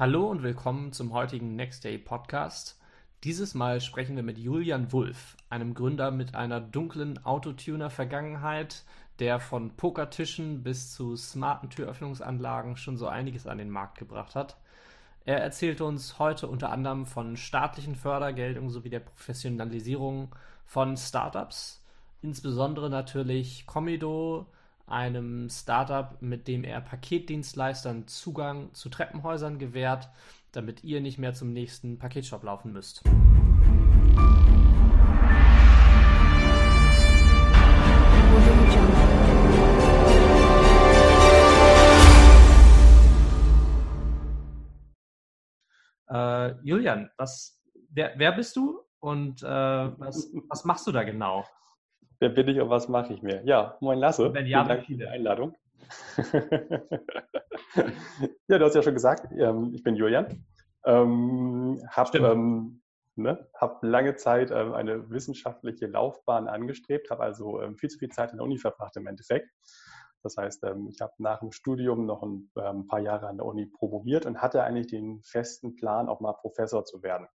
Hallo und willkommen zum heutigen Next Day Podcast. Dieses Mal sprechen wir mit Julian Wulff, einem Gründer mit einer dunklen Autotuner-Vergangenheit, der von Pokertischen bis zu smarten Türöffnungsanlagen schon so einiges an den Markt gebracht hat. Er erzählt uns heute unter anderem von staatlichen Fördergeldungen sowie der Professionalisierung von Startups, insbesondere natürlich Comido, einem Startup, mit dem er Paketdienstleistern Zugang zu Treppenhäusern gewährt, damit ihr nicht mehr zum nächsten Paketshop laufen müsst. Äh, Julian, was, wer, wer bist du und äh, was, was machst du da genau? Wer bin ich und was mache ich mir? Ja, moin Lasse. Wenn ja, Vielen Dank für die Einladung. ja, du hast ja schon gesagt, ähm, ich bin Julian. Ähm, habe ähm, ne, hab lange Zeit ähm, eine wissenschaftliche Laufbahn angestrebt, habe also ähm, viel zu viel Zeit in der Uni verbracht im Endeffekt. Das heißt, ähm, ich habe nach dem Studium noch ein, ein paar Jahre an der Uni promoviert und hatte eigentlich den festen Plan, auch mal Professor zu werden,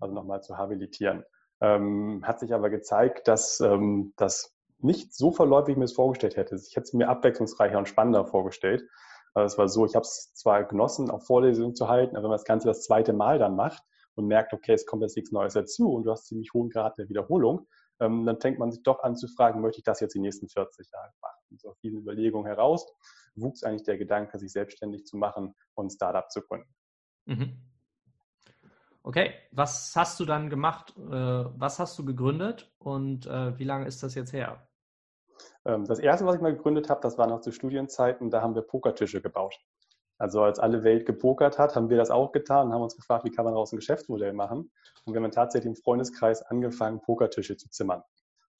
also nochmal zu habilitieren. Ähm, hat sich aber gezeigt, dass ähm, das nicht so verläuft, wie ich mir es vorgestellt hätte. Ich hätte es mir abwechslungsreicher und spannender vorgestellt. Also es war so, ich habe es zwar genossen, auch Vorlesungen zu halten, aber wenn man das Ganze das zweite Mal dann macht und merkt, okay, es kommt jetzt nichts Neues dazu und du hast ziemlich hohen Grad der Wiederholung, ähm, dann fängt man sich doch an zu fragen, möchte ich das jetzt die nächsten 40 Jahre machen? Und so aus diesen Überlegungen heraus wuchs eigentlich der Gedanke, sich selbstständig zu machen und ein Startup zu gründen. Mhm. Okay, was hast du dann gemacht? Äh, was hast du gegründet und äh, wie lange ist das jetzt her? Ähm, das erste, was ich mal gegründet habe, das war noch zu Studienzeiten, da haben wir Pokertische gebaut. Also als alle Welt gepokert hat, haben wir das auch getan und haben uns gefragt, wie kann man daraus ein Geschäftsmodell machen. Und wir haben tatsächlich im Freundeskreis angefangen, Pokertische zu zimmern.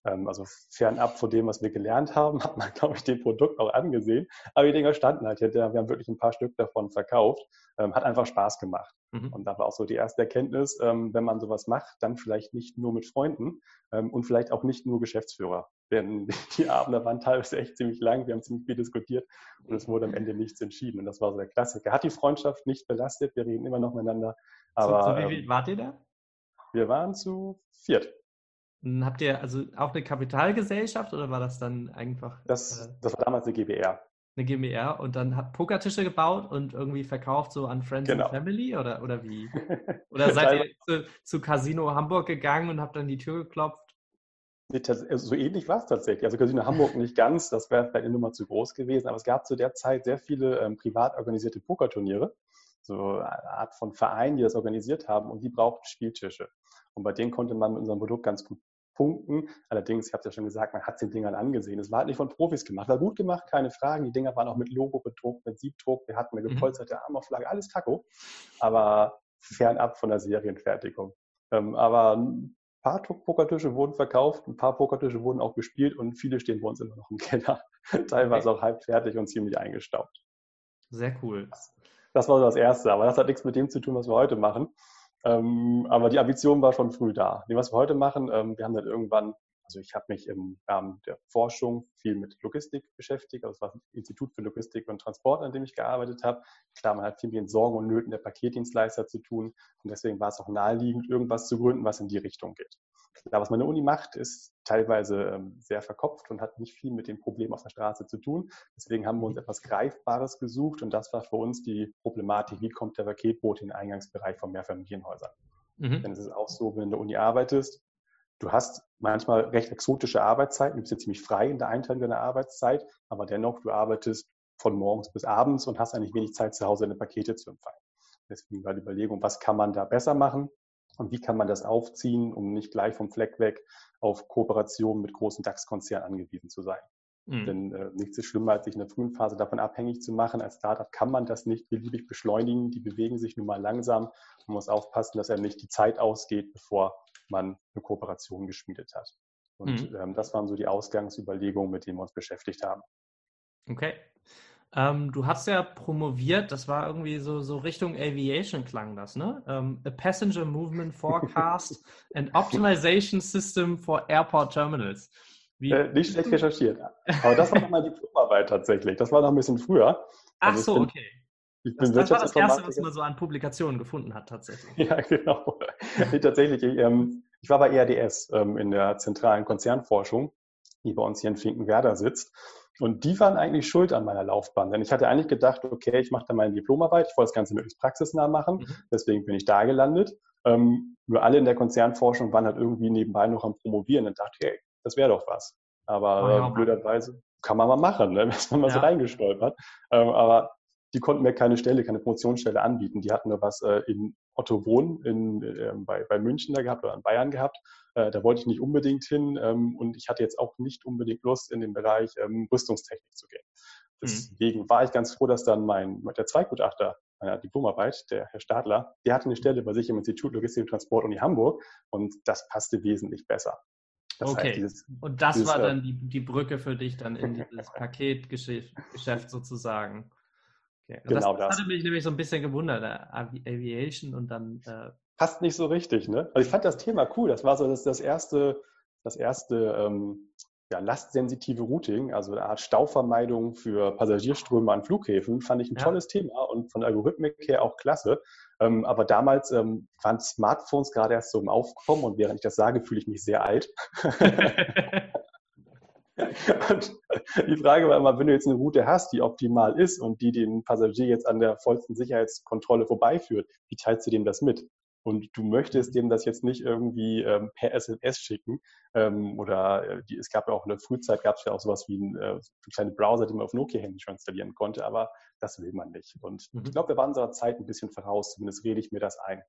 Ähm, also fernab von dem, was wir gelernt haben, hat man, glaube ich, den Produkt auch angesehen. Aber die Dinger standen halt hier. Wir haben wirklich ein paar Stück davon verkauft. Ähm, hat einfach Spaß gemacht. Mhm. Und da war auch so die erste Erkenntnis, ähm, wenn man sowas macht, dann vielleicht nicht nur mit Freunden und vielleicht auch nicht nur Geschäftsführer. Denn die Abende waren teilweise echt ziemlich lang. Wir haben ziemlich viel diskutiert und es wurde am Ende nichts entschieden. Und das war so der Klassiker. Hat die Freundschaft nicht belastet. Wir reden immer noch miteinander. Aber, so, so wie viel wart ihr da? Wir waren zu viert. Habt ihr also auch eine Kapitalgesellschaft oder war das dann einfach? Das, äh, das war damals eine GBR. Eine GBR und dann habt Pokertische gebaut und irgendwie verkauft so an Friends genau. and Family oder, oder wie? Oder seid ihr zu, zu, Casino Hamburg gegangen und habt dann die Tür geklopft? Also so ähnlich war es tatsächlich. Also Casino Hamburg nicht ganz, das wäre vielleicht eine Nummer zu groß gewesen, aber es gab zu der Zeit sehr viele ähm, privat organisierte Pokerturniere, so eine Art von Vereinen, die das organisiert haben und die brauchten Spieltische. Und bei denen konnte man mit unserem Produkt ganz gut punkten. Allerdings, ich habe es ja schon gesagt, man hat es den Dingern angesehen. Es war halt nicht von Profis gemacht. War gut gemacht, keine Fragen. Die Dinger waren auch mit Logo bedruckt, mit Siebdruck. Wir hatten eine mhm. gepolsterte. Armauflage, alles Taco. Aber fernab von der Serienfertigung. Ähm, aber ein paar Pokertische wurden verkauft, ein paar Pokertische wurden auch gespielt und viele stehen bei uns immer noch im Keller. Teilweise okay. auch halb fertig und ziemlich eingestaubt. Sehr cool. Das war so das Erste, aber das hat nichts mit dem zu tun, was wir heute machen. Ähm, aber die Ambition war schon früh da. was wir heute machen, ähm, wir haben dann irgendwann, also ich habe mich im Rahmen der Forschung viel mit Logistik beschäftigt. Also es war das Institut für Logistik und Transport, an dem ich gearbeitet habe. Klar, man hat viel mit den Sorgen und Nöten der Paketdienstleister zu tun. Und deswegen war es auch naheliegend, irgendwas zu gründen, was in die Richtung geht. Ja, was meine Uni macht, ist teilweise ähm, sehr verkopft und hat nicht viel mit den Problemen auf der Straße zu tun. Deswegen haben wir uns etwas Greifbares gesucht und das war für uns die Problematik, wie kommt der Paketboot in den Eingangsbereich von Mehrfamilienhäusern. Mhm. Denn es ist auch so, wenn du in der Uni arbeitest, du hast manchmal recht exotische Arbeitszeiten, du bist ja ziemlich frei in der Einteilung deiner Arbeitszeit, aber dennoch, du arbeitest von morgens bis abends und hast eigentlich wenig Zeit zu Hause, deine Pakete zu empfangen. Deswegen war die Überlegung, was kann man da besser machen? Und wie kann man das aufziehen, um nicht gleich vom Fleck weg auf Kooperationen mit großen DAX-Konzernen angewiesen zu sein? Mhm. Denn äh, nichts ist schlimmer, als sich in der frühen Phase davon abhängig zu machen. Als Startup kann man das nicht beliebig beschleunigen. Die bewegen sich nun mal langsam. Man muss aufpassen, dass einem nicht die Zeit ausgeht, bevor man eine Kooperation geschmiedet hat. Und mhm. ähm, das waren so die Ausgangsüberlegungen, mit denen wir uns beschäftigt haben. Okay. Ähm, du hast ja promoviert, das war irgendwie so, so Richtung Aviation klang das, ne? Ähm, a Passenger Movement Forecast and Optimization System for Airport Terminals. Äh, nicht schlecht recherchiert. Aber das war nochmal die Diplomarbeit tatsächlich. Das war noch ein bisschen früher. Ach also so, bin, okay. Ich bin das, das war das Erste, was man so an Publikationen gefunden hat, tatsächlich. Ja, genau. nee, tatsächlich. Ich, ähm, ich, war bei ERDS ähm, in der zentralen Konzernforschung, die bei uns hier in Finkenwerder sitzt. Und die waren eigentlich schuld an meiner Laufbahn. Denn ich hatte eigentlich gedacht, okay, ich mache da meine Diplomarbeit, ich wollte das Ganze möglichst praxisnah machen. Mhm. Deswegen bin ich da gelandet. Ähm, nur alle in der Konzernforschung waren halt irgendwie nebenbei noch am Promovieren und dachte, hey, das wäre doch was. Aber oh, ja, blöderweise kann man mal machen, ne? ist man mal ja. so reingestolpert. Ähm, aber die konnten mir keine Stelle, keine Promotionsstelle anbieten. Die hatten nur was äh, in Otto Wohn in, äh, bei, bei München da gehabt oder in Bayern gehabt. Äh, da wollte ich nicht unbedingt hin ähm, und ich hatte jetzt auch nicht unbedingt Lust, in den Bereich ähm, Rüstungstechnik zu gehen. Mhm. Deswegen mhm. war ich ganz froh, dass dann mein der Zweigutachter meiner Diplomarbeit, der Herr Stadler, der hatte eine Stelle bei sich im Institut Logistik und Transport Uni Hamburg und das passte wesentlich besser. Das okay. Heißt, dieses, und das dieses, war dann die, die Brücke für dich dann in dieses Paketgeschäft sozusagen. Okay. Genau das, das, hatte mich nämlich so ein bisschen gewundert, äh, Aviation und dann. Äh Passt nicht so richtig, ne? Also ich fand das Thema cool. Das war so das, das erste, das erste ähm, ja, lastsensitive Routing, also eine Art Stauvermeidung für Passagierströme an Flughäfen, fand ich ein ja. tolles Thema und von der Algorithmik her auch klasse. Ähm, aber damals ähm, waren Smartphones gerade erst so im Aufkommen und während ich das sage, fühle ich mich sehr alt. Und die Frage war immer, wenn du jetzt eine Route hast, die optimal ist und die den Passagier jetzt an der vollsten Sicherheitskontrolle vorbeiführt, wie teilst du dem das mit? Und du möchtest dem das jetzt nicht irgendwie ähm, per SMS schicken. Ähm, oder äh, die, es gab ja auch in der Frühzeit gab es ja auch sowas wie ein, äh, kleine Browser, den man auf Nokia-Handy schon installieren konnte, aber das will man nicht. Und mhm. ich glaube, wir waren unserer Zeit ein bisschen voraus, zumindest rede ich mir das ein.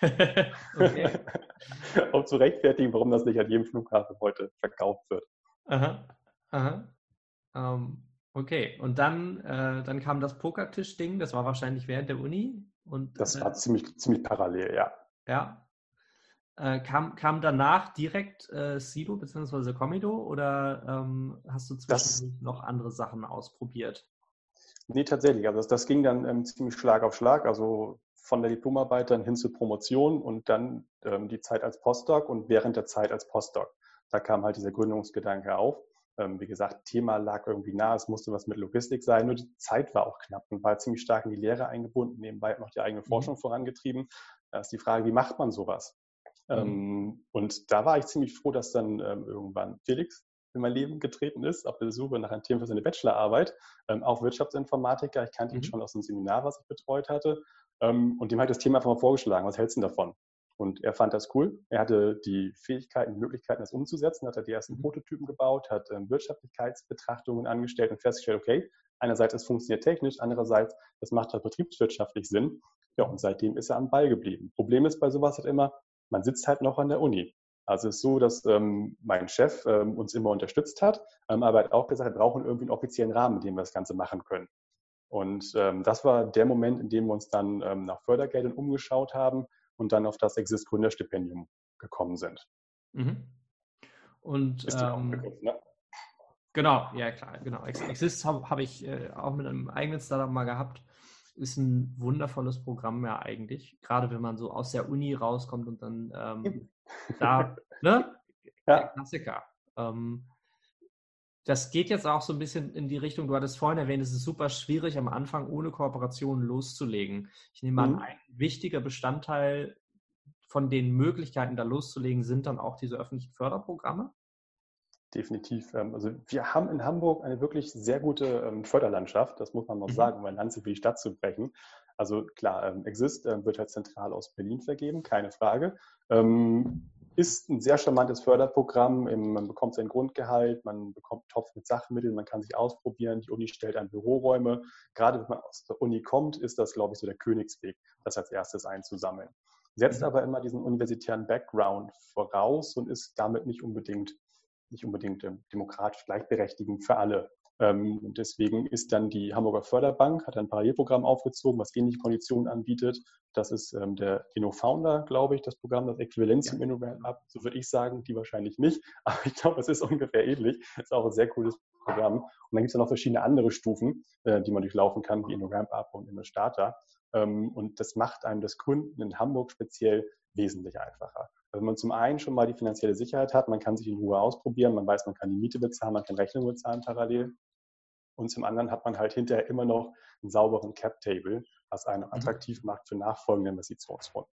um zu rechtfertigen, warum das nicht an jedem Flughafen heute verkauft wird. Aha, aha. Ähm, okay, und dann, äh, dann kam das Pokertisch-Ding, das war wahrscheinlich während der Uni. Und, das äh, war ziemlich, ziemlich parallel, ja. Ja. Äh, kam, kam danach direkt äh, Sido bzw. Comido oder ähm, hast du zwischendurch noch andere Sachen ausprobiert? Nee, tatsächlich. Also das, das ging dann ähm, ziemlich Schlag auf Schlag. Also von der Diplomarbeit dann hin zur Promotion und dann ähm, die Zeit als Postdoc und während der Zeit als Postdoc da kam halt dieser Gründungsgedanke auf. Ähm, wie gesagt, Thema lag irgendwie nah, es musste was mit Logistik sein, nur die Zeit war auch knapp und war ziemlich stark in die Lehre eingebunden, nebenbei noch die eigene mhm. Forschung vorangetrieben. Da ist die Frage, wie macht man sowas? Mhm. Ähm, und da war ich ziemlich froh, dass dann ähm, irgendwann Felix in mein Leben getreten ist, auf der Suche nach einem Thema für seine Bachelorarbeit, ähm, auch Wirtschaftsinformatiker. Ich kannte mhm. ihn schon aus einem Seminar, was ich betreut hatte. Ähm, und dem habe ich das Thema einfach mal vorgeschlagen. Was hältst du davon? Und er fand das cool. Er hatte die Fähigkeiten, die Möglichkeiten, das umzusetzen, hat er die ersten mhm. Prototypen gebaut, hat ähm, Wirtschaftlichkeitsbetrachtungen angestellt und festgestellt, okay, einerseits es funktioniert technisch, andererseits es macht halt betriebswirtschaftlich Sinn. Ja, und seitdem ist er am Ball geblieben. Problem ist bei sowas halt immer, man sitzt halt noch an der Uni. Also es ist so, dass ähm, mein Chef ähm, uns immer unterstützt hat, ähm, aber hat auch gesagt, wir brauchen irgendwie einen offiziellen Rahmen, in dem wir das Ganze machen können. Und ähm, das war der Moment, in dem wir uns dann ähm, nach Fördergeldern umgeschaut haben und dann auf das Exist Gründerstipendium gekommen sind. Mhm. Und Ist ähm, Begriff, ne? genau, ja klar, genau. Exist habe hab ich äh, auch mit einem eigenen Startup mal gehabt. Ist ein wundervolles Programm ja eigentlich, gerade wenn man so aus der Uni rauskommt und dann ähm, da, ne? Ja. Der Klassiker. Ähm, das geht jetzt auch so ein bisschen in die Richtung, du hattest vorhin erwähnt, es ist super schwierig, am Anfang ohne Kooperation loszulegen. Ich nehme mhm. an, ein wichtiger Bestandteil von den Möglichkeiten, da loszulegen, sind dann auch diese öffentlichen Förderprogramme? Definitiv. Ähm, also wir haben in Hamburg eine wirklich sehr gute ähm, Förderlandschaft, das muss man noch mhm. sagen, um ein Land für die Stadt zu brechen. Also klar, ähm, Exist wird halt zentral aus Berlin vergeben, keine Frage ist ein sehr charmantes Förderprogramm. Man bekommt sein Grundgehalt, man bekommt Topf mit Sachmitteln, man kann sich ausprobieren. Die Uni stellt an Büroräume. Gerade wenn man aus der Uni kommt, ist das, glaube ich, so der Königsweg, das als erstes einzusammeln. Setzt mhm. aber immer diesen universitären Background voraus und ist damit nicht unbedingt, nicht unbedingt ähm, demokratisch gleichberechtigend für alle. Ähm, und deswegen ist dann die Hamburger Förderbank, hat ein Parallelprogramm aufgezogen, was ähnliche Konditionen anbietet. Das ist ähm, der InnoFounder, glaube ich, das Programm, das Äquivalent zum InnoRamp Up. So würde ich sagen, die wahrscheinlich nicht. Aber ich glaube, es ist ungefähr ähnlich. Ist auch ein sehr cooles Programm. Und dann gibt es ja noch verschiedene andere Stufen, äh, die man durchlaufen kann, wie InnoRamp Up und InnoStarter. Ähm, und das macht einem das Gründen in Hamburg speziell wesentlich einfacher. Wenn man zum einen schon mal die finanzielle Sicherheit hat, man kann sich in Ruhe ausprobieren, man weiß, man kann die Miete bezahlen, man kann Rechnungen bezahlen parallel. Und zum anderen hat man halt hinterher immer noch einen sauberen Cap-Table, was einen mhm. attraktiv macht für nachfolgende Investitionsrunden.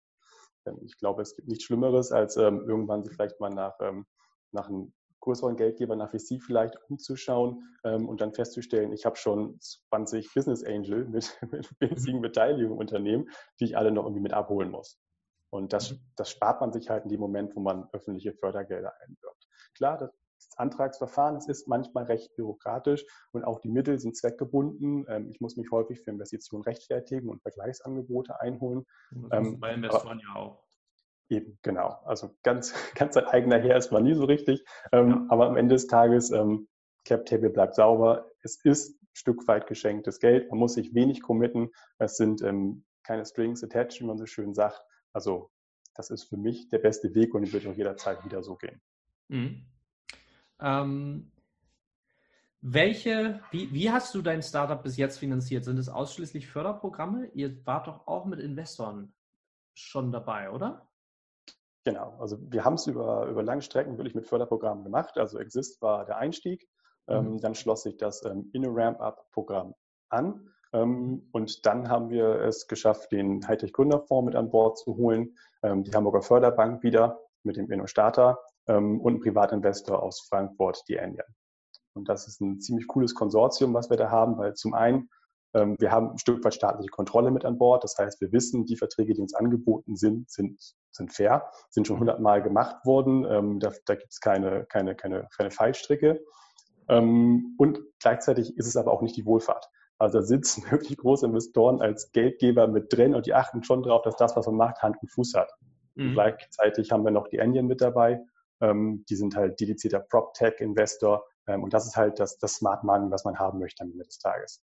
Denn ich glaube, es gibt nichts Schlimmeres, als ähm, irgendwann sich vielleicht mal nach, ähm, nach einem größeren Geldgeber, nach VC vielleicht umzuschauen ähm, und dann festzustellen, ich habe schon 20 Business Angel mit, mit winzigen mhm. Beteiligungen Unternehmen, die ich alle noch irgendwie mit abholen muss. Und das, mhm. das spart man sich halt in dem Moment, wo man öffentliche Fördergelder einwirkt. Klar, das Antragsverfahren, es ist manchmal recht bürokratisch und auch die Mittel sind zweckgebunden. Ähm, ich muss mich häufig für Investitionen rechtfertigen und Vergleichsangebote einholen. Ähm, bei Investoren ja auch. Eben, genau. Also ganz, ganz ein eigener Herr ist man nie so richtig. Ähm, ja. Aber am Ende des Tages, ähm, Cap Table bleibt sauber. Es ist ein Stück weit geschenktes Geld. Man muss sich wenig committen. Es sind ähm, keine Strings attached, wie man so schön sagt. Also das ist für mich der beste Weg und ich würde auch jederzeit wieder so gehen. Mhm. Ähm, welche, wie, wie hast du dein Startup bis jetzt finanziert? Sind es ausschließlich Förderprogramme? Ihr wart doch auch mit Investoren schon dabei, oder? Genau, also wir haben es über, über lange Strecken wirklich mit Förderprogrammen gemacht. Also Exist war der Einstieg. Ähm, mhm. dann schloss sich das ähm, Inner Ramp-Up-Programm an. Ähm, und dann haben wir es geschafft, den Hightech Gründerfonds mit an Bord zu holen, ähm, die Hamburger Förderbank wieder mit dem InnoStarter ähm, und ein Privatinvestor aus Frankfurt, die Anion. Und das ist ein ziemlich cooles Konsortium, was wir da haben, weil zum einen ähm, wir haben ein Stück weit staatliche Kontrolle mit an Bord. Das heißt, wir wissen, die Verträge, die uns angeboten sind, sind, sind fair, sind schon hundertmal gemacht worden. Ähm, da da gibt es keine, keine, keine, keine Fallstricke. Ähm, und gleichzeitig ist es aber auch nicht die Wohlfahrt. Also da sitzen wirklich große Investoren als Geldgeber mit drin und die achten schon darauf, dass das, was man macht, Hand und Fuß hat. Mhm. Gleichzeitig haben wir noch die Onion mit dabei, ähm, die sind halt dedizierter Prop-Tech-Investor. Ähm, und das ist halt das, das Smart Money, was man haben möchte am Ende des Tages.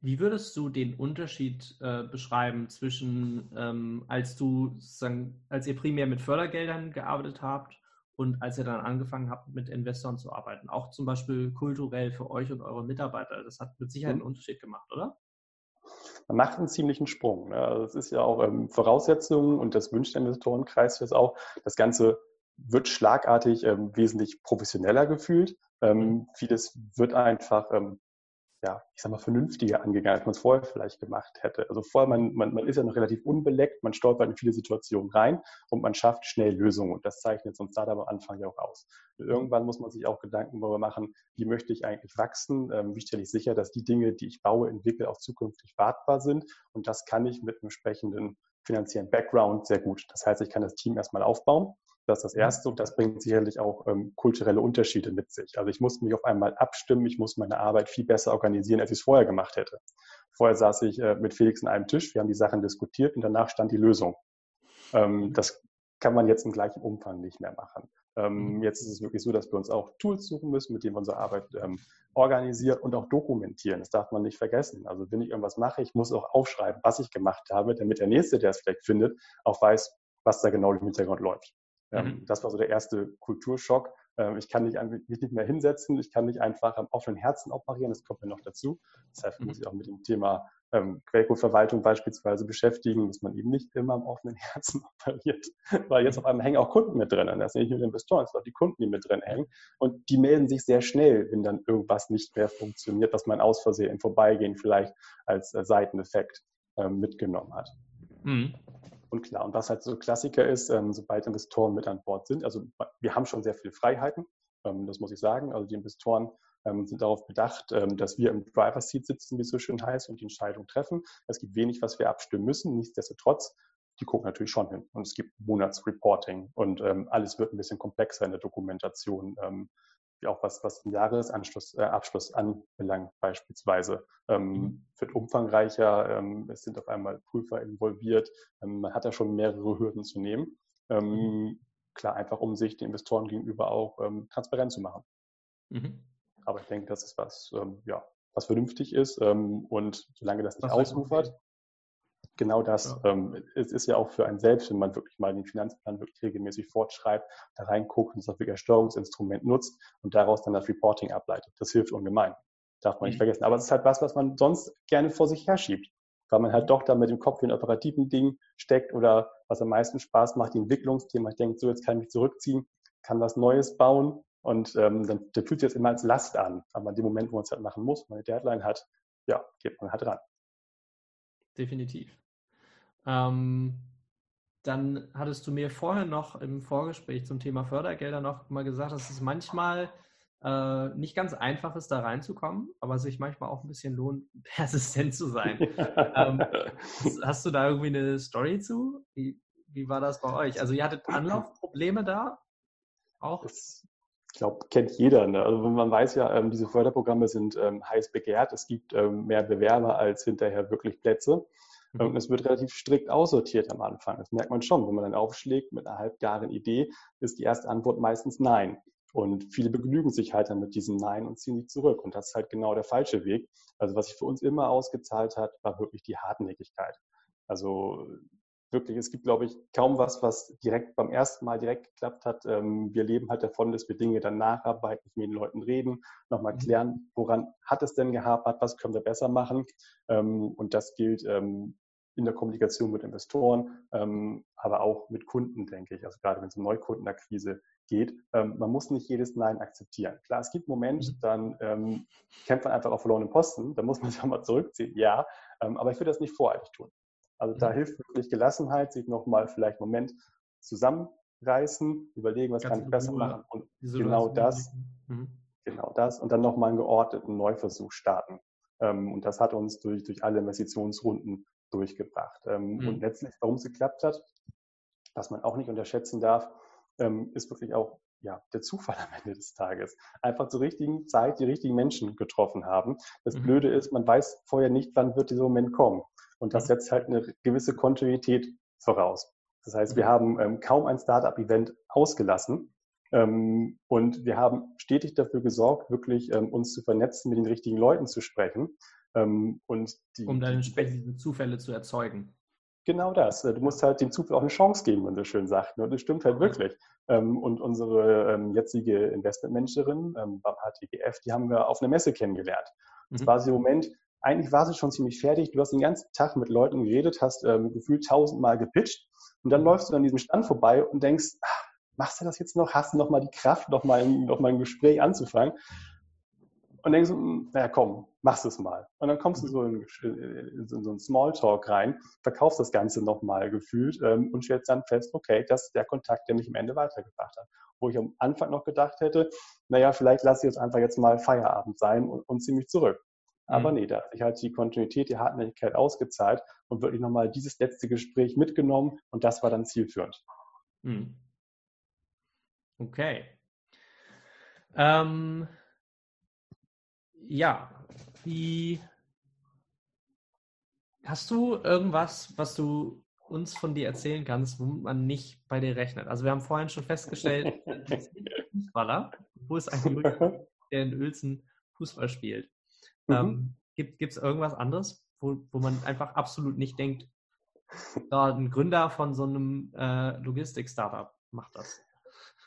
Wie würdest du den Unterschied äh, beschreiben zwischen, ähm, als du sozusagen, als ihr primär mit Fördergeldern gearbeitet habt und als ihr dann angefangen habt, mit Investoren zu arbeiten? Auch zum Beispiel kulturell für euch und eure Mitarbeiter. Das hat mit Sicherheit mhm. einen Unterschied gemacht, oder? Man macht einen ziemlichen Sprung. Ne? Also das ist ja auch ähm, Voraussetzungen und das wünscht der Investorenkreis jetzt auch. Das Ganze wird schlagartig ähm, wesentlich professioneller gefühlt. Ähm, mhm. vieles wird einfach, ähm, ja, ich sag mal, vernünftiger angegangen, als man es vorher vielleicht gemacht hätte. Also vorher, man, man, man ist ja noch relativ unbeleckt, man stolpert in viele Situationen rein und man schafft schnell Lösungen. Und das zeichnet so ein Startup am Anfang ja auch aus. Und irgendwann muss man sich auch Gedanken darüber machen, wie möchte ich eigentlich wachsen? Ähm, wie stelle ich sicher, dass die Dinge, die ich baue, entwickle, auch zukünftig wartbar sind? Und das kann ich mit einem entsprechenden finanziellen Background sehr gut. Das heißt, ich kann das Team erstmal aufbauen das ist das. Erste und das bringt sicherlich auch ähm, kulturelle Unterschiede mit sich. Also ich muss mich auf einmal abstimmen, ich muss meine Arbeit viel besser organisieren, als ich es vorher gemacht hätte. Vorher saß ich äh, mit Felix an einem Tisch, wir haben die Sachen diskutiert und danach stand die Lösung. Ähm, das kann man jetzt im gleichen Umfang nicht mehr machen. Ähm, mhm. jetzt ist es wirklich so, dass wir uns auch Tools suchen müssen, mit denen wir unsere Arbeit ähm, organisieren und auch dokumentieren. Das darf man nicht vergessen. Also wenn ich irgendwas mache, ich muss auch aufschreiben, was ich gemacht habe, damit der Nächste, der es vielleicht findet, auch weiß, was da genau im Hintergrund läuft. Ähm, mhm. Das war so der erste Kulturschock. Ähm, ich kann mich nicht mehr hinsetzen, ich kann nicht einfach am offenen Herzen operieren, das kommt mir noch dazu. Deshalb mhm. muss ich auch mit dem Thema ähm, Quellcodeverwaltung beispielsweise beschäftigen, dass man eben nicht immer am offenen Herzen operiert, weil jetzt auf einmal hängen auch Kunden mit drin. Das sind nicht nur die Investoren, es sind auch die Kunden, die mit drin hängen. Und die melden sich sehr schnell, wenn dann irgendwas nicht mehr funktioniert, was man aus Versehen im Vorbeigehen vielleicht als äh, Seiteneffekt ähm, mitgenommen hat. Mhm. Und klar, und was halt so Klassiker ist, ähm, sobald Investoren mit an Bord sind, also wir haben schon sehr viele Freiheiten, ähm, das muss ich sagen. Also die Investoren ähm, sind darauf bedacht, ähm, dass wir im Driver Seat sitzen, wie es so schön heißt, und die Entscheidung treffen. Es gibt wenig, was wir abstimmen müssen. Nichtsdestotrotz, die gucken natürlich schon hin. Und es gibt Monatsreporting und ähm, alles wird ein bisschen komplexer in der Dokumentation. Ähm, auch was, was den Jahresabschluss äh, Abschluss anbelangt beispielsweise, ähm, mhm. wird umfangreicher. Ähm, es sind auf einmal Prüfer involviert. Ähm, man hat da schon mehrere Hürden zu nehmen. Ähm, mhm. Klar, einfach um sich den Investoren gegenüber auch ähm, transparent zu machen. Mhm. Aber ich denke, das ist was, ähm, ja, was vernünftig ist. und solange das nicht das ausufert, genau das. Ja. Ähm, es ist ja auch für einen selbst, wenn man wirklich mal den Finanzplan wirklich regelmäßig fortschreibt, da reinguckt und auch wirklich als Steuerungsinstrument nutzt und daraus dann das Reporting ableitet. Das hilft ungemein. Darf man mhm. nicht vergessen. Aber es ist halt was, was man sonst gerne vor sich herschiebt, weil man halt mhm. doch da mit dem Kopf in operativen Dingen steckt oder was am meisten Spaß macht, die Entwicklungsthema. Ich denke, so jetzt kann ich mich zurückziehen, kann was Neues bauen und ähm, dann, dann fühlt sich das immer als Last an. Aber in dem Moment, wo man es halt machen muss, man eine Deadline hat, ja, geht man halt ran. Definitiv. Ähm, dann hattest du mir vorher noch im Vorgespräch zum Thema Fördergelder noch mal gesagt, dass es manchmal äh, nicht ganz einfach ist, da reinzukommen, aber sich manchmal auch ein bisschen lohnt, persistent zu sein. ähm, hast du da irgendwie eine Story zu? Wie, wie war das bei euch? Also ihr hattet Anlaufprobleme da auch? Das, ich glaube, kennt jeder. Ne? Also man weiß ja, ähm, diese Förderprogramme sind ähm, heiß begehrt. Es gibt ähm, mehr Bewerber als hinterher wirklich Plätze. Mhm. Und es wird relativ strikt aussortiert am Anfang. Das merkt man schon. Wenn man dann aufschlägt mit einer halbgaren Idee, ist die erste Antwort meistens Nein. Und viele begnügen sich halt dann mit diesem Nein und ziehen sich zurück. Und das ist halt genau der falsche Weg. Also was sich für uns immer ausgezahlt hat, war wirklich die Hartnäckigkeit. Also wirklich, es gibt, glaube ich, kaum was, was direkt beim ersten Mal direkt geklappt hat. Ähm, wir leben halt davon, dass wir Dinge dann nacharbeiten, mit den Leuten reden, nochmal mhm. klären, woran hat es denn gehapert, was können wir besser machen. Ähm, und das gilt ähm, in der Kommunikation mit Investoren, aber auch mit Kunden, denke ich. Also gerade wenn es um Neukundenakquise geht. Man muss nicht jedes Nein akzeptieren. Klar, es gibt Momente, mhm. dann kämpft man einfach auf verlorenen Posten, da muss man sich auch mal zurückziehen, ja, aber ich würde das nicht voreilig tun. Also da mhm. hilft wirklich Gelassenheit, sich nochmal vielleicht einen Moment zusammenreißen, überlegen, was Ganz kann ich besser Ruhe. machen und genau das, mhm. genau das und dann nochmal einen geordneten Neuversuch starten. Ähm, und das hat uns durch, durch alle Investitionsrunden durchgebracht. Ähm, mhm. Und letztlich, warum es geklappt hat, was man auch nicht unterschätzen darf, ähm, ist wirklich auch ja, der Zufall am Ende des Tages. Einfach zur richtigen Zeit die richtigen Menschen getroffen haben. Das mhm. Blöde ist, man weiß vorher nicht, wann wird dieser Moment kommen. Und das mhm. setzt halt eine gewisse Kontinuität voraus. Das heißt, wir mhm. haben ähm, kaum ein Startup-Event ausgelassen. Ähm, und wir haben stetig dafür gesorgt, wirklich ähm, uns zu vernetzen, mit den richtigen Leuten zu sprechen. Ähm, und die, um dann entsprechende Zufälle zu erzeugen. Genau das. Du musst halt dem Zufall auch eine Chance geben, wenn so schön sagt. Und das stimmt halt wirklich. Ähm, und unsere ähm, jetzige Investmentmanagerin beim HTGF, die haben wir auf einer Messe kennengelernt. Das mhm. war sie im Moment, eigentlich war sie schon ziemlich fertig. Du hast den ganzen Tag mit Leuten geredet, hast ähm, gefühlt tausendmal gepitcht und dann läufst du an diesem Stand vorbei und denkst, ach, machst du das jetzt noch? Hast du noch mal die Kraft, noch mal, noch mal ein Gespräch anzufangen? Und denkst, hm, naja, komm, machst es mal. Und dann kommst du so in, in, in so einen Smalltalk rein, verkaufst das Ganze nochmal gefühlt ähm, und stellst dann fest, okay, das ist der Kontakt, der mich am Ende weitergebracht hat. Wo ich am Anfang noch gedacht hätte, naja, vielleicht lasse ich jetzt einfach jetzt mal Feierabend sein und, und ziehe mich zurück. Aber mhm. nee, da hat sich halt die Kontinuität, die Hartnäckigkeit ausgezahlt und wirklich nochmal dieses letzte Gespräch mitgenommen und das war dann zielführend. Mhm. Okay. Ähm, ja, wie hast du irgendwas, was du uns von dir erzählen kannst, wo man nicht bei dir rechnet? Also wir haben vorhin schon festgestellt, Fußballer, wo ist ein der in Uelzen Fußball spielt. Mhm. Ähm, gibt es irgendwas anderes, wo, wo man einfach absolut nicht denkt, da ein Gründer von so einem äh, Logistik-Startup macht das?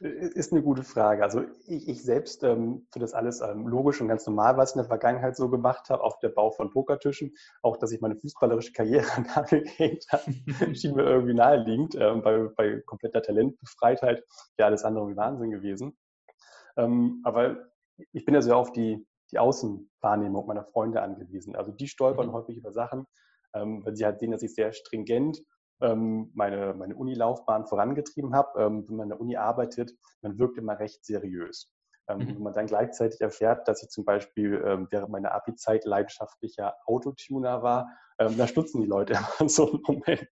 Ist eine gute Frage. Also ich, ich selbst ähm, finde das alles ähm, logisch und ganz normal, was ich in der Vergangenheit so gemacht habe. Auch der Bau von Pokertischen, auch dass ich meine fußballerische Karriere an Nagel gehängt habe, schien mir irgendwie naheliegend. Ähm, bei, bei kompletter Talentbefreitheit wäre alles andere wie Wahnsinn gewesen. Ähm, aber ich bin ja sehr auf die, die Außenwahrnehmung meiner Freunde angewiesen. Also die stolpern mhm. häufig über Sachen, ähm, weil sie halt sehen, dass ich sehr stringent meine, meine Unilaufbahn vorangetrieben habe. Ähm, wenn man in der Uni arbeitet, man wirkt immer recht seriös. Ähm, mhm. Wenn man dann gleichzeitig erfährt, dass ich zum Beispiel ähm, während meiner Abi-Zeit leidenschaftlicher Autotuner war, ähm, da stutzen die Leute immer in so einem Moment.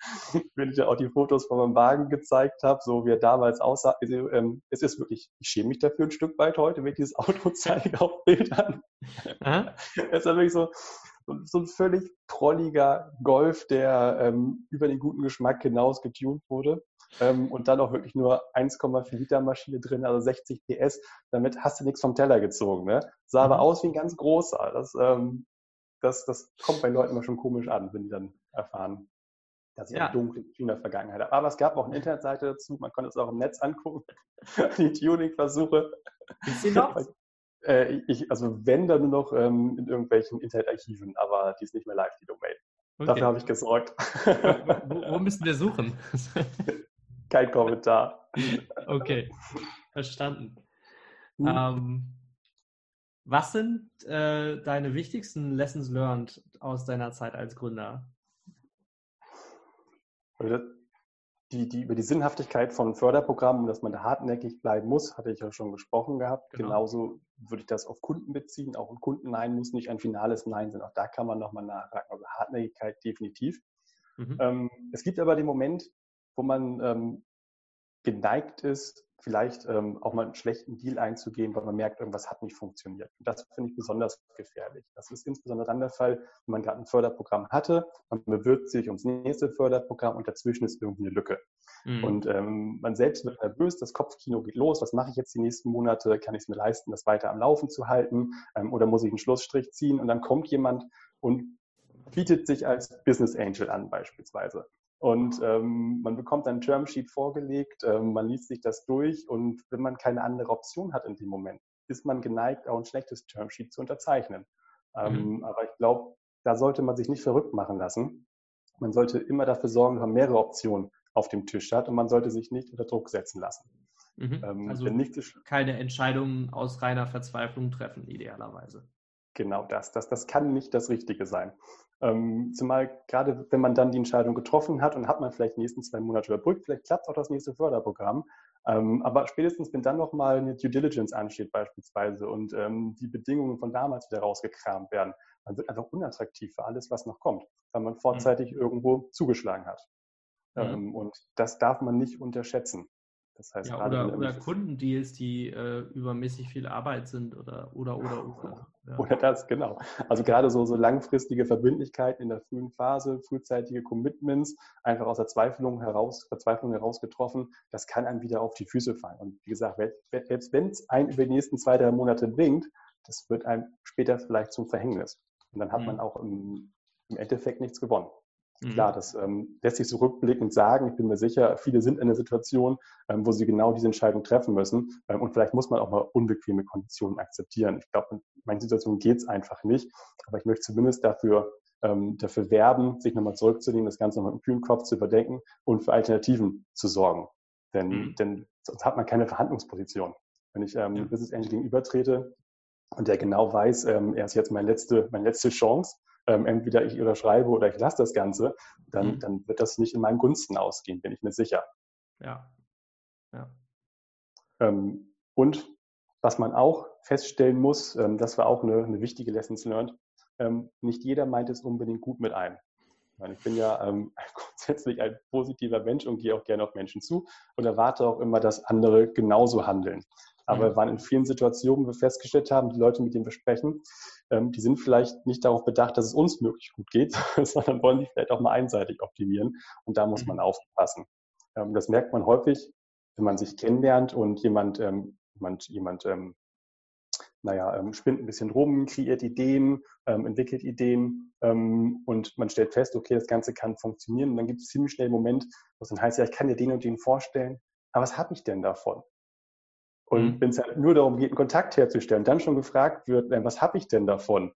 Wenn ich ja auch die Fotos von meinem Wagen gezeigt habe, so wie er damals aussah, also, ähm, es ist wirklich, ich schäme mich dafür ein Stück weit heute, wenn ich dieses Auto zeige auf Bildern. es ist wirklich so, so ein völlig prolliger Golf, der ähm, über den guten Geschmack hinaus getuned wurde. Ähm, und dann auch wirklich nur 1,4 Liter Maschine drin, also 60 PS. Damit hast du nichts vom Teller gezogen. Ne? Sah mhm. aber aus wie ein ganz großer. Das, ähm, das, das kommt bei Leuten immer schon komisch an, wenn die dann erfahren, dass ich ja. eine dunkle Tuner-Vergangenheit habe. Aber es gab auch eine Internetseite dazu, man konnte es auch im Netz angucken, die Tuning-Versuche. Ist sie noch? Äh, ich, also wenn, dann nur noch ähm, in irgendwelchen Internetarchiven, aber die ist nicht mehr live, die Domain. Okay. Dafür habe ich gesorgt. wo, wo müssen wir suchen? Kein Kommentar. Okay, verstanden. Hm. Ähm, Was sind äh, deine wichtigsten Lessons learned aus deiner Zeit als Gründer? Die, die, über die Sinnhaftigkeit von Förderprogrammen, dass man da hartnäckig bleiben muss, hatte ich ja schon gesprochen gehabt. Genau. Genauso würde ich das auf Kunden beziehen. Auch ein Kundennein muss nicht ein finales Nein sein. Auch da kann man nochmal nachhaken. Also Hartnäckigkeit definitiv. Mhm. Ähm, es gibt aber den Moment, wo man ähm, geneigt ist, vielleicht ähm, auch mal einen schlechten Deal einzugehen, weil man merkt, irgendwas hat nicht funktioniert. Und das finde ich besonders gefährlich. Das ist insbesondere dann der Fall, wenn man gerade ein Förderprogramm hatte, man bewirbt sich ums nächste Förderprogramm und dazwischen ist irgendwie eine Lücke. Mhm. Und ähm, man selbst wird nervös, das Kopfkino geht los, was mache ich jetzt die nächsten Monate? Kann ich es mir leisten, das weiter am Laufen zu halten? Ähm, oder muss ich einen Schlussstrich ziehen? Und dann kommt jemand und bietet sich als Business Angel an beispielsweise. Und ähm, man bekommt ein Termsheet vorgelegt, ähm, man liest sich das durch und wenn man keine andere Option hat in dem Moment, ist man geneigt, auch ein schlechtes Termsheet zu unterzeichnen. Ähm, mhm. Aber ich glaube, da sollte man sich nicht verrückt machen lassen. Man sollte immer dafür sorgen, dass man mehrere Optionen auf dem Tisch hat und man sollte sich nicht unter Druck setzen lassen. Mhm. Ähm, also keine Entscheidungen aus reiner Verzweiflung treffen, idealerweise. Genau das. Das, das kann nicht das Richtige sein. Ähm, zumal gerade, wenn man dann die Entscheidung getroffen hat und hat man vielleicht die nächsten zwei Monate überbrückt, vielleicht klappt auch das nächste Förderprogramm. Ähm, aber spätestens, wenn dann nochmal eine Due Diligence ansteht beispielsweise und ähm, die Bedingungen von damals wieder rausgekramt werden, dann wird einfach unattraktiv für alles, was noch kommt, weil man vorzeitig mhm. irgendwo zugeschlagen hat. Mhm. Und das darf man nicht unterschätzen. Das heißt, ja, oder, oder Kundendeals, die äh, übermäßig viel Arbeit sind oder oder oder oder. Ja. Oder das, genau. Also gerade so, so langfristige Verbindlichkeiten in der frühen Phase, frühzeitige Commitments, einfach aus Verzweiflung heraus, Verzweiflung heraus getroffen, das kann einem wieder auf die Füße fallen. Und wie gesagt, selbst wenn es einen über die nächsten zwei, drei Monate bringt, das wird einem später vielleicht zum Verhängnis. Und dann hat mhm. man auch im, im Endeffekt nichts gewonnen. Mhm. Klar, das ähm, lässt sich so rückblickend sagen. Ich bin mir sicher, viele sind in einer Situation, ähm, wo sie genau diese Entscheidung treffen müssen. Ähm, und vielleicht muss man auch mal unbequeme Konditionen akzeptieren. Ich glaube, in manchen Situationen geht es einfach nicht. Aber ich möchte zumindest dafür, ähm, dafür werben, sich nochmal zurückzunehmen, das Ganze nochmal im kühlen Kopf zu überdenken und für Alternativen zu sorgen. Denn, mhm. denn sonst hat man keine Verhandlungsposition. Wenn ich ähm, ja. Business Angel gegenübertrete und der genau weiß, ähm, er ist jetzt meine letzte, meine letzte Chance, ähm, entweder ich unterschreibe oder ich lasse das Ganze, dann, mhm. dann wird das nicht in meinen Gunsten ausgehen, bin ich mir sicher. Ja. ja. Ähm, und was man auch feststellen muss, ähm, das war auch eine, eine wichtige Lessons learned, ähm, nicht jeder meint es unbedingt gut mit einem. Ich bin ja ähm, grundsätzlich ein positiver Mensch und gehe auch gerne auf Menschen zu und erwarte auch immer, dass andere genauso handeln. Aber wir mhm. waren in vielen Situationen, wo wir festgestellt haben, die Leute, mit denen wir sprechen, ähm, die sind vielleicht nicht darauf bedacht, dass es uns möglichst gut geht, sondern wollen die vielleicht auch mal einseitig optimieren. Und da muss man mhm. aufpassen. Ähm, das merkt man häufig, wenn man sich kennenlernt und jemand, ähm, jemand, jemand naja, spinnt ein bisschen rum, kreiert Ideen, entwickelt Ideen und man stellt fest, okay, das Ganze kann funktionieren. Und dann gibt es ziemlich schnell einen Moment, wo es dann heißt, ja, ich kann dir den und den vorstellen, aber was habe ich denn davon? Und mhm. wenn es halt nur darum geht, einen Kontakt herzustellen, dann schon gefragt wird, was habe ich denn davon?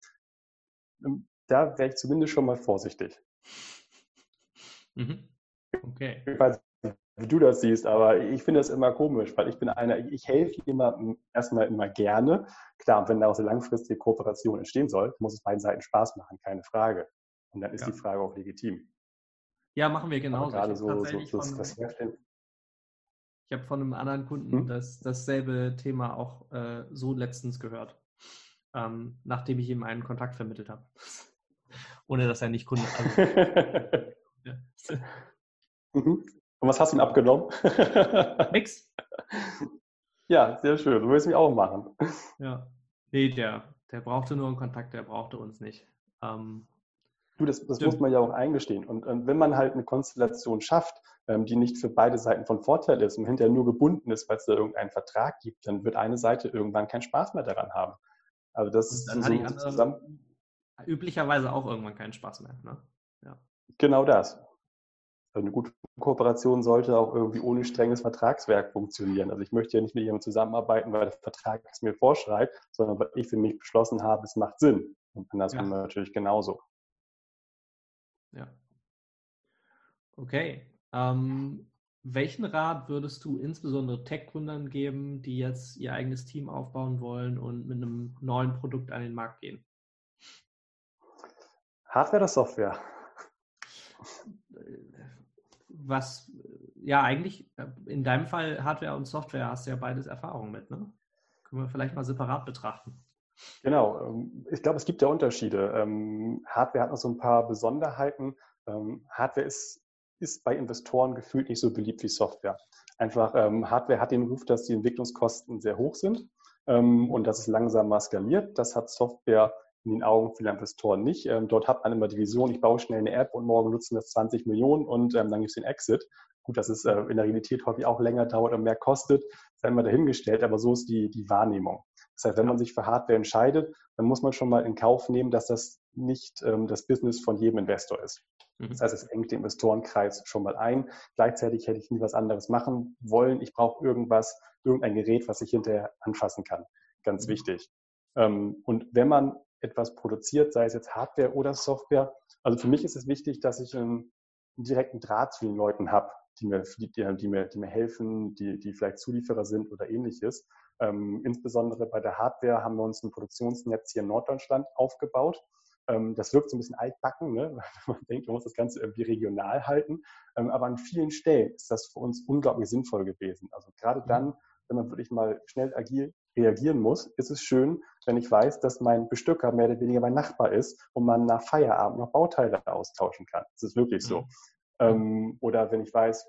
Ähm, da wäre ich zumindest schon mal vorsichtig. Mhm. Okay. Nicht, wie du das siehst, aber ich finde das immer komisch, weil ich bin einer, ich helfe jemandem erstmal immer gerne. Klar, wenn daraus eine langfristige Kooperation entstehen soll, muss es beiden Seiten Spaß machen, keine Frage. Und dann ist ja. die Frage auch legitim. Ja, machen wir genauso. Gerade so, so, so das Herstellen ich habe von einem anderen Kunden hm? das, dasselbe Thema auch äh, so letztens gehört, ähm, nachdem ich ihm einen Kontakt vermittelt habe. Ohne dass er nicht Kunde. Also, ja. mhm. Und was hast du ihm abgenommen? Nix. Ja, sehr schön. Du willst mich auch machen. Ja. Nee, der, der brauchte nur einen Kontakt, der brauchte uns nicht. Ähm, du, das, das muss man ja auch eingestehen. Und, und wenn man halt eine Konstellation schafft, ähm, die nicht für beide Seiten von Vorteil ist und hinterher nur gebunden ist, weil es da irgendeinen Vertrag gibt, dann wird eine Seite irgendwann keinen Spaß mehr daran haben. Also das ist dann so hat zusammen üblicherweise auch irgendwann keinen Spaß mehr. Ne? Ja. Genau das. Eine gute Kooperation sollte auch irgendwie ohne strenges Vertragswerk funktionieren. Also ich möchte ja nicht mit jemandem zusammenarbeiten, weil der Vertrag es mir vorschreibt, sondern weil ich für mich beschlossen habe, es macht Sinn. Und andersrum ja. natürlich genauso. Ja. Okay. Ähm, welchen Rat würdest du insbesondere Tech-Gründern geben, die jetzt ihr eigenes Team aufbauen wollen und mit einem neuen Produkt an den Markt gehen? Hardware oder Software? Was, ja, eigentlich in deinem Fall Hardware und Software hast du ja beides Erfahrung mit, ne? Können wir vielleicht mal separat betrachten. Genau, ähm, ich glaube, es gibt ja Unterschiede. Ähm, Hardware hat noch so ein paar Besonderheiten. Ähm, Hardware ist, ist bei Investoren gefühlt nicht so beliebt wie Software. Einfach Hardware hat den Ruf, dass die Entwicklungskosten sehr hoch sind und dass es langsamer skaliert. Das hat Software in den Augen vieler Investoren nicht. dort hat man immer die Vision, ich baue schnell eine App und morgen nutzen das 20 Millionen und dann gibt es den Exit. Gut, dass es äh, in der Realität häufig auch länger dauert und mehr kostet, sei mal dahingestellt, aber so ist die, die Wahrnehmung. Das heißt, wenn man sich für Hardware entscheidet, dann muss man schon mal in Kauf nehmen, dass das nicht ähm, das Business von jedem Investor ist. Mhm. Das heißt, es engt den Investorenkreis schon mal ein. Gleichzeitig hätte ich nie was anderes machen wollen. Ich brauche irgendwas, irgendein Gerät, was ich hinterher anfassen kann. Ganz mhm. wichtig. Ähm, und wenn man etwas produziert, sei es jetzt Hardware oder Software, also für mich ist es wichtig, dass ich einen, einen direkten Draht zu den Leuten habe, die mir, die, die, mir, die mir helfen, die, die vielleicht Zulieferer sind oder ähnliches. Ähm, insbesondere bei der Hardware haben wir uns ein Produktionsnetz hier in Norddeutschland aufgebaut. Ähm, das wirkt so ein bisschen altbacken, ne? man denkt, man muss das Ganze irgendwie regional halten. Ähm, aber an vielen Stellen ist das für uns unglaublich sinnvoll gewesen. Also gerade mhm. dann, wenn man wirklich mal schnell agil reagieren muss, ist es schön, wenn ich weiß, dass mein Bestücker mehr oder weniger mein Nachbar ist und man nach Feierabend noch Bauteile austauschen kann. Das ist wirklich so. Mhm. Ähm, oder wenn ich weiß,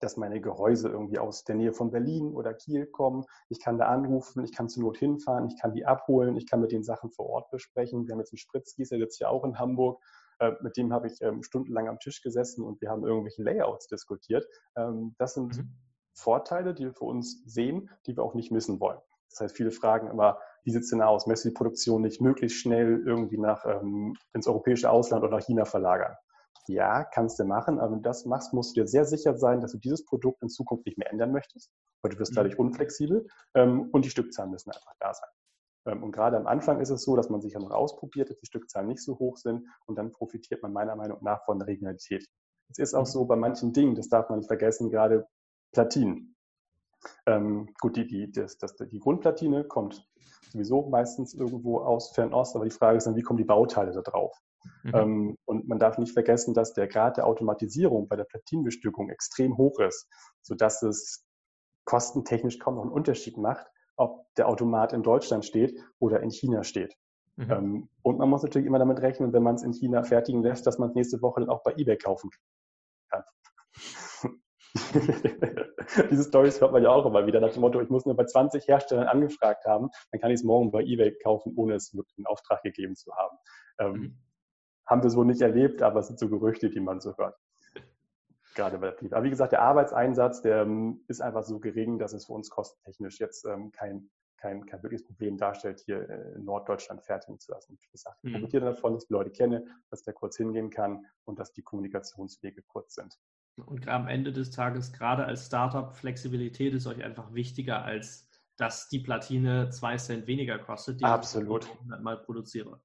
dass meine Gehäuse irgendwie aus der Nähe von Berlin oder Kiel kommen. Ich kann da anrufen, ich kann zur Not hinfahren, ich kann die abholen, ich kann mit den Sachen vor Ort besprechen. Wir haben jetzt einen Spritzgießer, der sitzt ja auch in Hamburg. Äh, mit dem habe ich ähm, stundenlang am Tisch gesessen und wir haben irgendwelche Layouts diskutiert. Ähm, das sind mhm. Vorteile, die wir für uns sehen, die wir auch nicht missen wollen. Das heißt, viele fragen immer, wie sieht es denn aus? Möchtest du die Produktion nicht möglichst schnell irgendwie nach, ähm, ins europäische Ausland oder nach China verlagern? Ja, kannst du machen, aber wenn du das machst, musst du dir sehr sicher sein, dass du dieses Produkt in Zukunft nicht mehr ändern möchtest, weil du wirst dadurch mhm. unflexibel ähm, und die Stückzahlen müssen einfach da sein. Ähm, und gerade am Anfang ist es so, dass man sich ja noch ausprobiert, dass die Stückzahlen nicht so hoch sind und dann profitiert man meiner Meinung nach von der Regionalität. Es ist auch mhm. so bei manchen Dingen, das darf man nicht vergessen, gerade Platinen. Ähm, gut, die, die, das, das, die Grundplatine kommt sowieso meistens irgendwo aus Fernost, aber die Frage ist dann, wie kommen die Bauteile da drauf? Mhm. Ähm, und man darf nicht vergessen, dass der Grad der Automatisierung bei der Platinenbestückung extrem hoch ist, sodass es kostentechnisch kaum noch einen Unterschied macht, ob der Automat in Deutschland steht oder in China steht. Mhm. Ähm, und man muss natürlich immer damit rechnen, wenn man es in China fertigen lässt, dass man es nächste Woche dann auch bei eBay kaufen kann. Diese Stories hört man ja auch immer wieder nach dem Motto, ich muss nur bei 20 Herstellern angefragt haben, dann kann ich es morgen bei eBay kaufen, ohne es wirklich in Auftrag gegeben zu haben. Ähm, mhm haben wir so nicht erlebt, aber es sind so Gerüchte, die man so hört. Gerade bei der Brief. Aber wie gesagt, der Arbeitseinsatz, der ähm, ist einfach so gering, dass es für uns kostentechnisch jetzt ähm, kein, kein, kein wirkliches Problem darstellt, hier äh, in Norddeutschland fertigen zu lassen. Wie gesagt, ich mhm. profitiere davon, dass ich Leute kenne, dass der kurz hingehen kann und dass die Kommunikationswege kurz sind. Und am Ende des Tages, gerade als Startup, Flexibilität ist euch einfach wichtiger, als dass die Platine zwei Cent weniger kostet, die Absolut. ich mal produziere.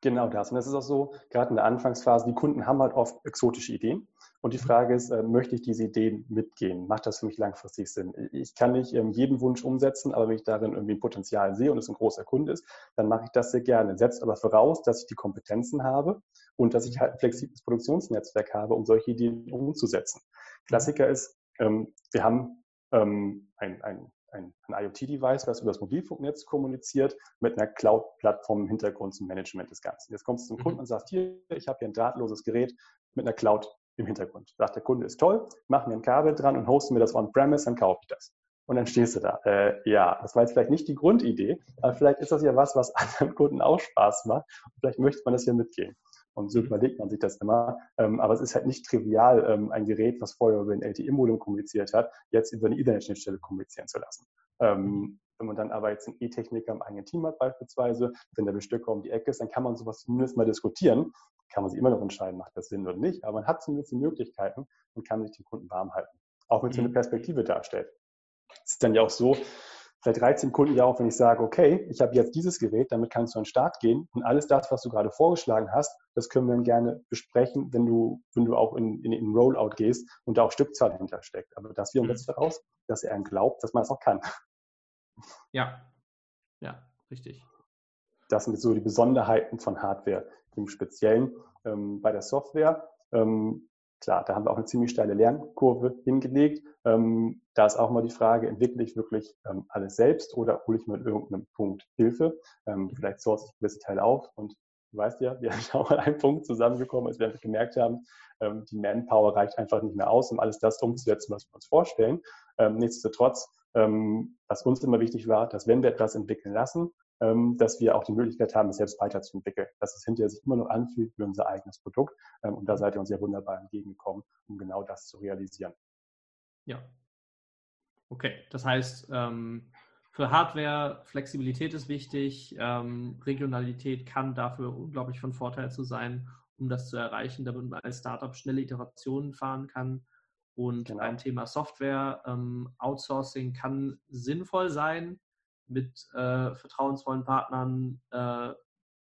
Genau das. Und das ist auch so, gerade in der Anfangsphase, die Kunden haben halt oft exotische Ideen. Und die mhm. Frage ist, äh, möchte ich diese Ideen mitgehen? Macht das für mich langfristig Sinn? Ich kann nicht ähm, jeden Wunsch umsetzen, aber wenn ich darin irgendwie ein Potenzial sehe und es ein großer Kunde ist, dann mache ich das sehr gerne. Setzt aber voraus, dass ich die Kompetenzen habe und dass ich halt ein flexibles Produktionsnetzwerk habe, um solche Ideen umzusetzen. Klassiker ist, ähm, wir haben ähm, ein, ein ein, ein IoT-Device, was über das Mobilfunknetz kommuniziert, mit einer Cloud-Plattform im Hintergrund zum Management des Ganzen. Jetzt kommst du zum mhm. Kunden und sagst, hier, ich habe hier ein drahtloses Gerät mit einer Cloud im Hintergrund. Sagt der Kunde, ist toll, mach mir ein Kabel dran und hoste mir das on-premise, dann kaufe ich das. Und dann stehst du da. Äh, ja, das war jetzt vielleicht nicht die Grundidee, aber vielleicht ist das ja was, was anderen Kunden auch Spaß macht. Und vielleicht möchte man das hier mitgehen. Und so mhm. überlegt man sich das immer. Ähm, aber es ist halt nicht trivial, ähm, ein Gerät, was vorher über ein LTE-Modem kommuniziert hat, jetzt über eine Ethernet-Schnittstelle kommunizieren zu lassen. Ähm, mhm. Wenn man dann aber jetzt einen E-Techniker im eigenen Team hat beispielsweise, wenn der Bestücker um die Ecke ist, dann kann man sowas zumindest mal diskutieren. Kann man sich immer noch entscheiden, macht das Sinn oder nicht. Aber man hat zumindest die Möglichkeiten und kann sich den Kunden warm halten. Auch wenn es mhm. eine Perspektive darstellt. Es ist dann ja auch so, vielleicht reizt den Kunden ja auch, wenn ich sage, okay, ich habe jetzt dieses Gerät, damit kannst du an den Start gehen und alles das, was du gerade vorgeschlagen hast, das können wir dann gerne besprechen, wenn du, wenn du auch in, in, in Rollout gehst und da auch Stückzahl hintersteckt. Aber das wir mhm. jetzt daraus, dass er glaubt, dass man es auch kann. Ja, ja, richtig. Das sind so die Besonderheiten von Hardware im Speziellen. Ähm, bei der Software ähm, Klar, da haben wir auch eine ziemlich steile Lernkurve hingelegt. Ähm, da ist auch mal die Frage, entwickle ich wirklich ähm, alles selbst oder hole ich mir an irgendeinem Punkt Hilfe? Ähm, vielleicht source ich gewisse Teile auf und du weißt ja, wir sind auch an einem Punkt zusammengekommen, als wir gemerkt haben, ähm, die Manpower reicht einfach nicht mehr aus, um alles das umzusetzen, was wir uns vorstellen. Nichtsdestotrotz, ähm, was uns immer wichtig war, dass wenn wir etwas entwickeln lassen, ähm, dass wir auch die Möglichkeit haben, es selbst weiterzuentwickeln, dass es hinterher sich immer noch anfühlt wie unser eigenes Produkt. Ähm, und da seid ihr uns ja wunderbar entgegengekommen, um genau das zu realisieren. Ja. Okay, das heißt, ähm, für Hardware Flexibilität ist wichtig, Regionalität kann dafür unglaublich von Vorteil zu sein, um das zu erreichen, damit man als Startup schnelle Iterationen fahren kann. Und genau. beim Thema Software, Outsourcing kann sinnvoll sein, mit äh, vertrauensvollen Partnern äh,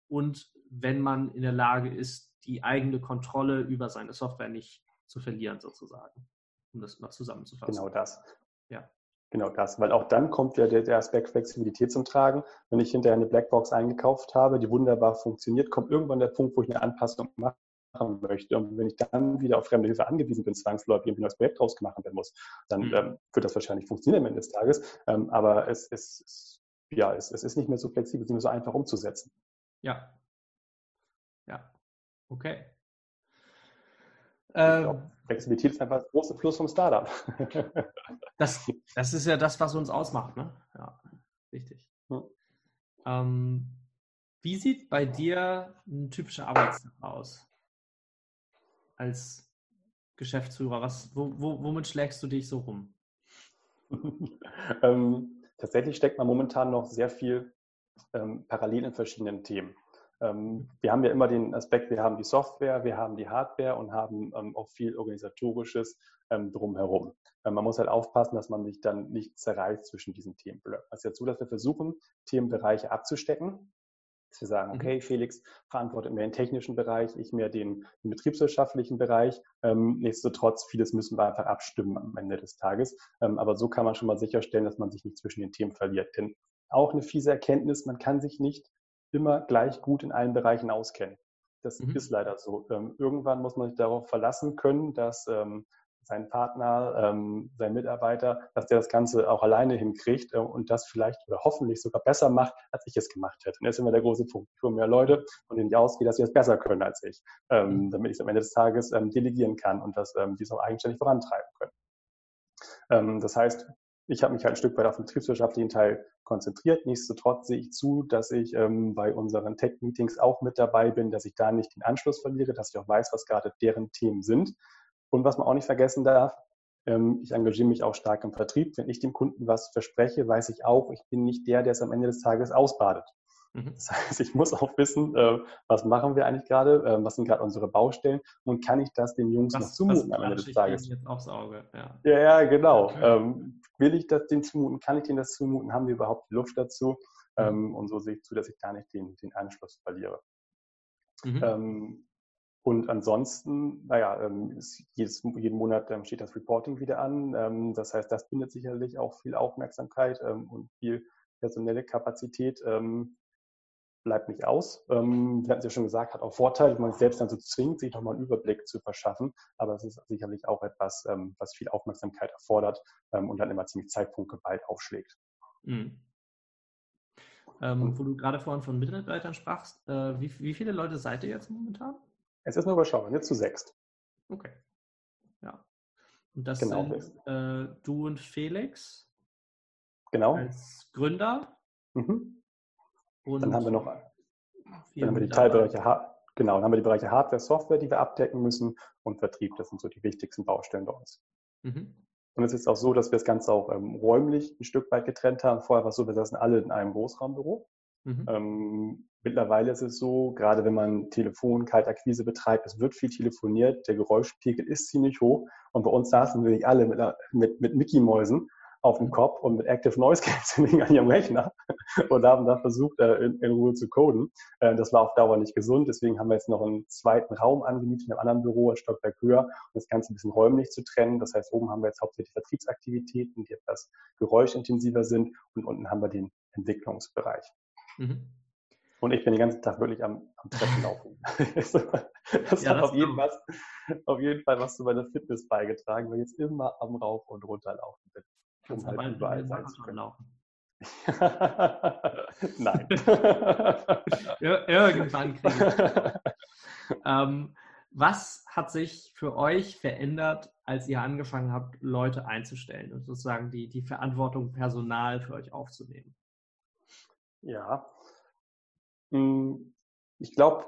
und wenn man in der Lage ist, die eigene Kontrolle über seine Software nicht zu verlieren, sozusagen, um das mal zusammenzufassen. Genau das. Ja. Genau das, weil auch dann kommt ja der, der Aspekt Flexibilität zum Tragen. Wenn ich hinterher eine Blackbox eingekauft habe, die wunderbar funktioniert, kommt irgendwann der Punkt, wo ich eine Anpassung mache machen möchte. Und wenn ich dann wieder auf fremde Hilfe angewiesen bin, zwangsläufig ein neues Projekt draus gemacht werden muss, dann mhm. ähm, wird das wahrscheinlich funktionieren am Ende des Tages. Ähm, aber es, es, ja, es, es ist nicht mehr so flexibel, es ist nicht mehr so einfach umzusetzen. Ja. Ja. Okay. Ähm, Flexibilität ist einfach das große Plus vom Startup. das, das ist ja das, was uns ausmacht, ne? Ja, richtig. Hm. Ähm, wie sieht bei dir ein typischer Arbeitstag aus? Als Geschäftsführer, was, wo, wo, womit schlägst du dich so rum? ähm, tatsächlich steckt man momentan noch sehr viel ähm, parallel in verschiedenen Themen. Ähm, wir haben ja immer den Aspekt, wir haben die Software, wir haben die Hardware und haben ähm, auch viel organisatorisches ähm, drumherum. Ähm, man muss halt aufpassen, dass man sich dann nicht zerreißt zwischen diesen Themenblöcken. Es ist jetzt so, dass wir versuchen, Themenbereiche abzustecken dass wir sagen, mhm. okay, Felix verantwortet mehr den technischen Bereich, ich mehr den, den betriebswirtschaftlichen Bereich. Ähm, nichtsdestotrotz, vieles müssen wir einfach abstimmen am Ende des Tages. Ähm, aber so kann man schon mal sicherstellen, dass man sich nicht zwischen den Themen verliert. Denn auch eine fiese Erkenntnis, man kann sich nicht immer gleich gut in allen Bereichen auskennen. Das mhm. ist leider so. Ähm, irgendwann muss man sich darauf verlassen können, dass ähm, sein Partner, ähm, sein Mitarbeiter, dass der das Ganze auch alleine hinkriegt äh, und das vielleicht oder hoffentlich sogar besser macht, als ich es gemacht hätte. Und das ist immer der große Punkt. Ich hole mehr Leute, von denen ich ausgehe, dass sie es besser können als ich, ähm, mhm. damit ich es am Ende des Tages ähm, delegieren kann und dass ähm, die es auch eigenständig vorantreiben können. Ähm, das heißt, ich habe mich halt ein Stück weit auf den betriebswirtschaftlichen Teil konzentriert. Nichtsdestotrotz sehe ich zu, dass ich ähm, bei unseren Tech-Meetings auch mit dabei bin, dass ich da nicht den Anschluss verliere, dass ich auch weiß, was gerade deren Themen sind und was man auch nicht vergessen darf, ähm, ich engagiere mich auch stark im Vertrieb. Wenn ich dem Kunden was verspreche, weiß ich auch, ich bin nicht der, der es am Ende des Tages ausbadet. Mhm. Das heißt, ich muss auch wissen, äh, was machen wir eigentlich gerade, äh, was sind gerade unsere Baustellen und kann ich das den Jungs was, noch zumuten am Ende des Tages? Jetzt aufs Auge. Ja, ja, ja genau. Ähm, will ich das denen zumuten? Kann ich denen das zumuten? Haben wir überhaupt die Luft dazu? Mhm. Ähm, und so sehe ich zu, dass ich da nicht den, den Anschluss verliere. Mhm. Ähm, und ansonsten, naja, ähm, jedes, jeden Monat ähm, steht das Reporting wieder an. Ähm, das heißt, das bindet sicherlich auch viel Aufmerksamkeit und viel personelle Kapazität. Bleibt nicht aus. Wir hatten es ja schon gesagt, hat auch Vorteile, wenn man sich selbst dann so zwingt, sich nochmal einen Überblick zu verschaffen. Aber es ist sicherlich auch etwas, was viel Aufmerksamkeit erfordert und dann immer ziemlich zeitpunktgeballt aufschlägt. Mhm. Wo du gerade vorhin von Mitarbeitern sprachst, äh, wie, wie viele Leute seid ihr jetzt momentan? Es ist nur überschaubar, jetzt zu sechst. Okay. Ja. Und das genau. sind äh, du und Felix. Genau. Als Gründer. Mhm. Und dann haben wir noch dann haben wir die Teilbereiche, genau, dann haben wir die Bereiche Hardware, Software, die wir abdecken müssen und Vertrieb. Das sind so die wichtigsten Baustellen bei uns. Mhm. Und es ist auch so, dass wir das Ganze auch ähm, räumlich ein Stück weit getrennt haben. Vorher war es so, wir saßen alle in einem Großraumbüro. Mhm. Ähm, mittlerweile ist es so, gerade wenn man Telefon, Kaltakquise betreibt, es wird viel telefoniert, der Geräuschpegel ist ziemlich hoch und bei uns saßen wir nicht alle mit, mit, mit Mickey-Mäusen auf dem Kopf und mit Active Noise Cancelling an ihrem Rechner und haben da versucht, in, in, Ruhe zu coden. Äh, das war auf Dauer nicht gesund. Deswegen haben wir jetzt noch einen zweiten Raum angemietet in einem anderen Büro, ein Stockwerk höher, um das Ganze ein bisschen räumlich zu trennen. Das heißt, oben haben wir jetzt hauptsächlich Vertriebsaktivitäten, die etwas geräuschintensiver sind und unten haben wir den Entwicklungsbereich. Mhm. Und ich bin den ganzen Tag wirklich am, am Treppen laufen. das ja, hat das auf jeden, was, auf jeden, Fall was zu meiner Fitness beigetragen, weil ich jetzt immer am Rauf- und Runterlaufen bin. Um halt überall sein zu können. Laufen. Nein. Irgendwann kriege ich. ähm, was hat sich für euch verändert, als ihr angefangen habt, Leute einzustellen und sozusagen die, die Verantwortung Personal für euch aufzunehmen? Ja, ich glaube,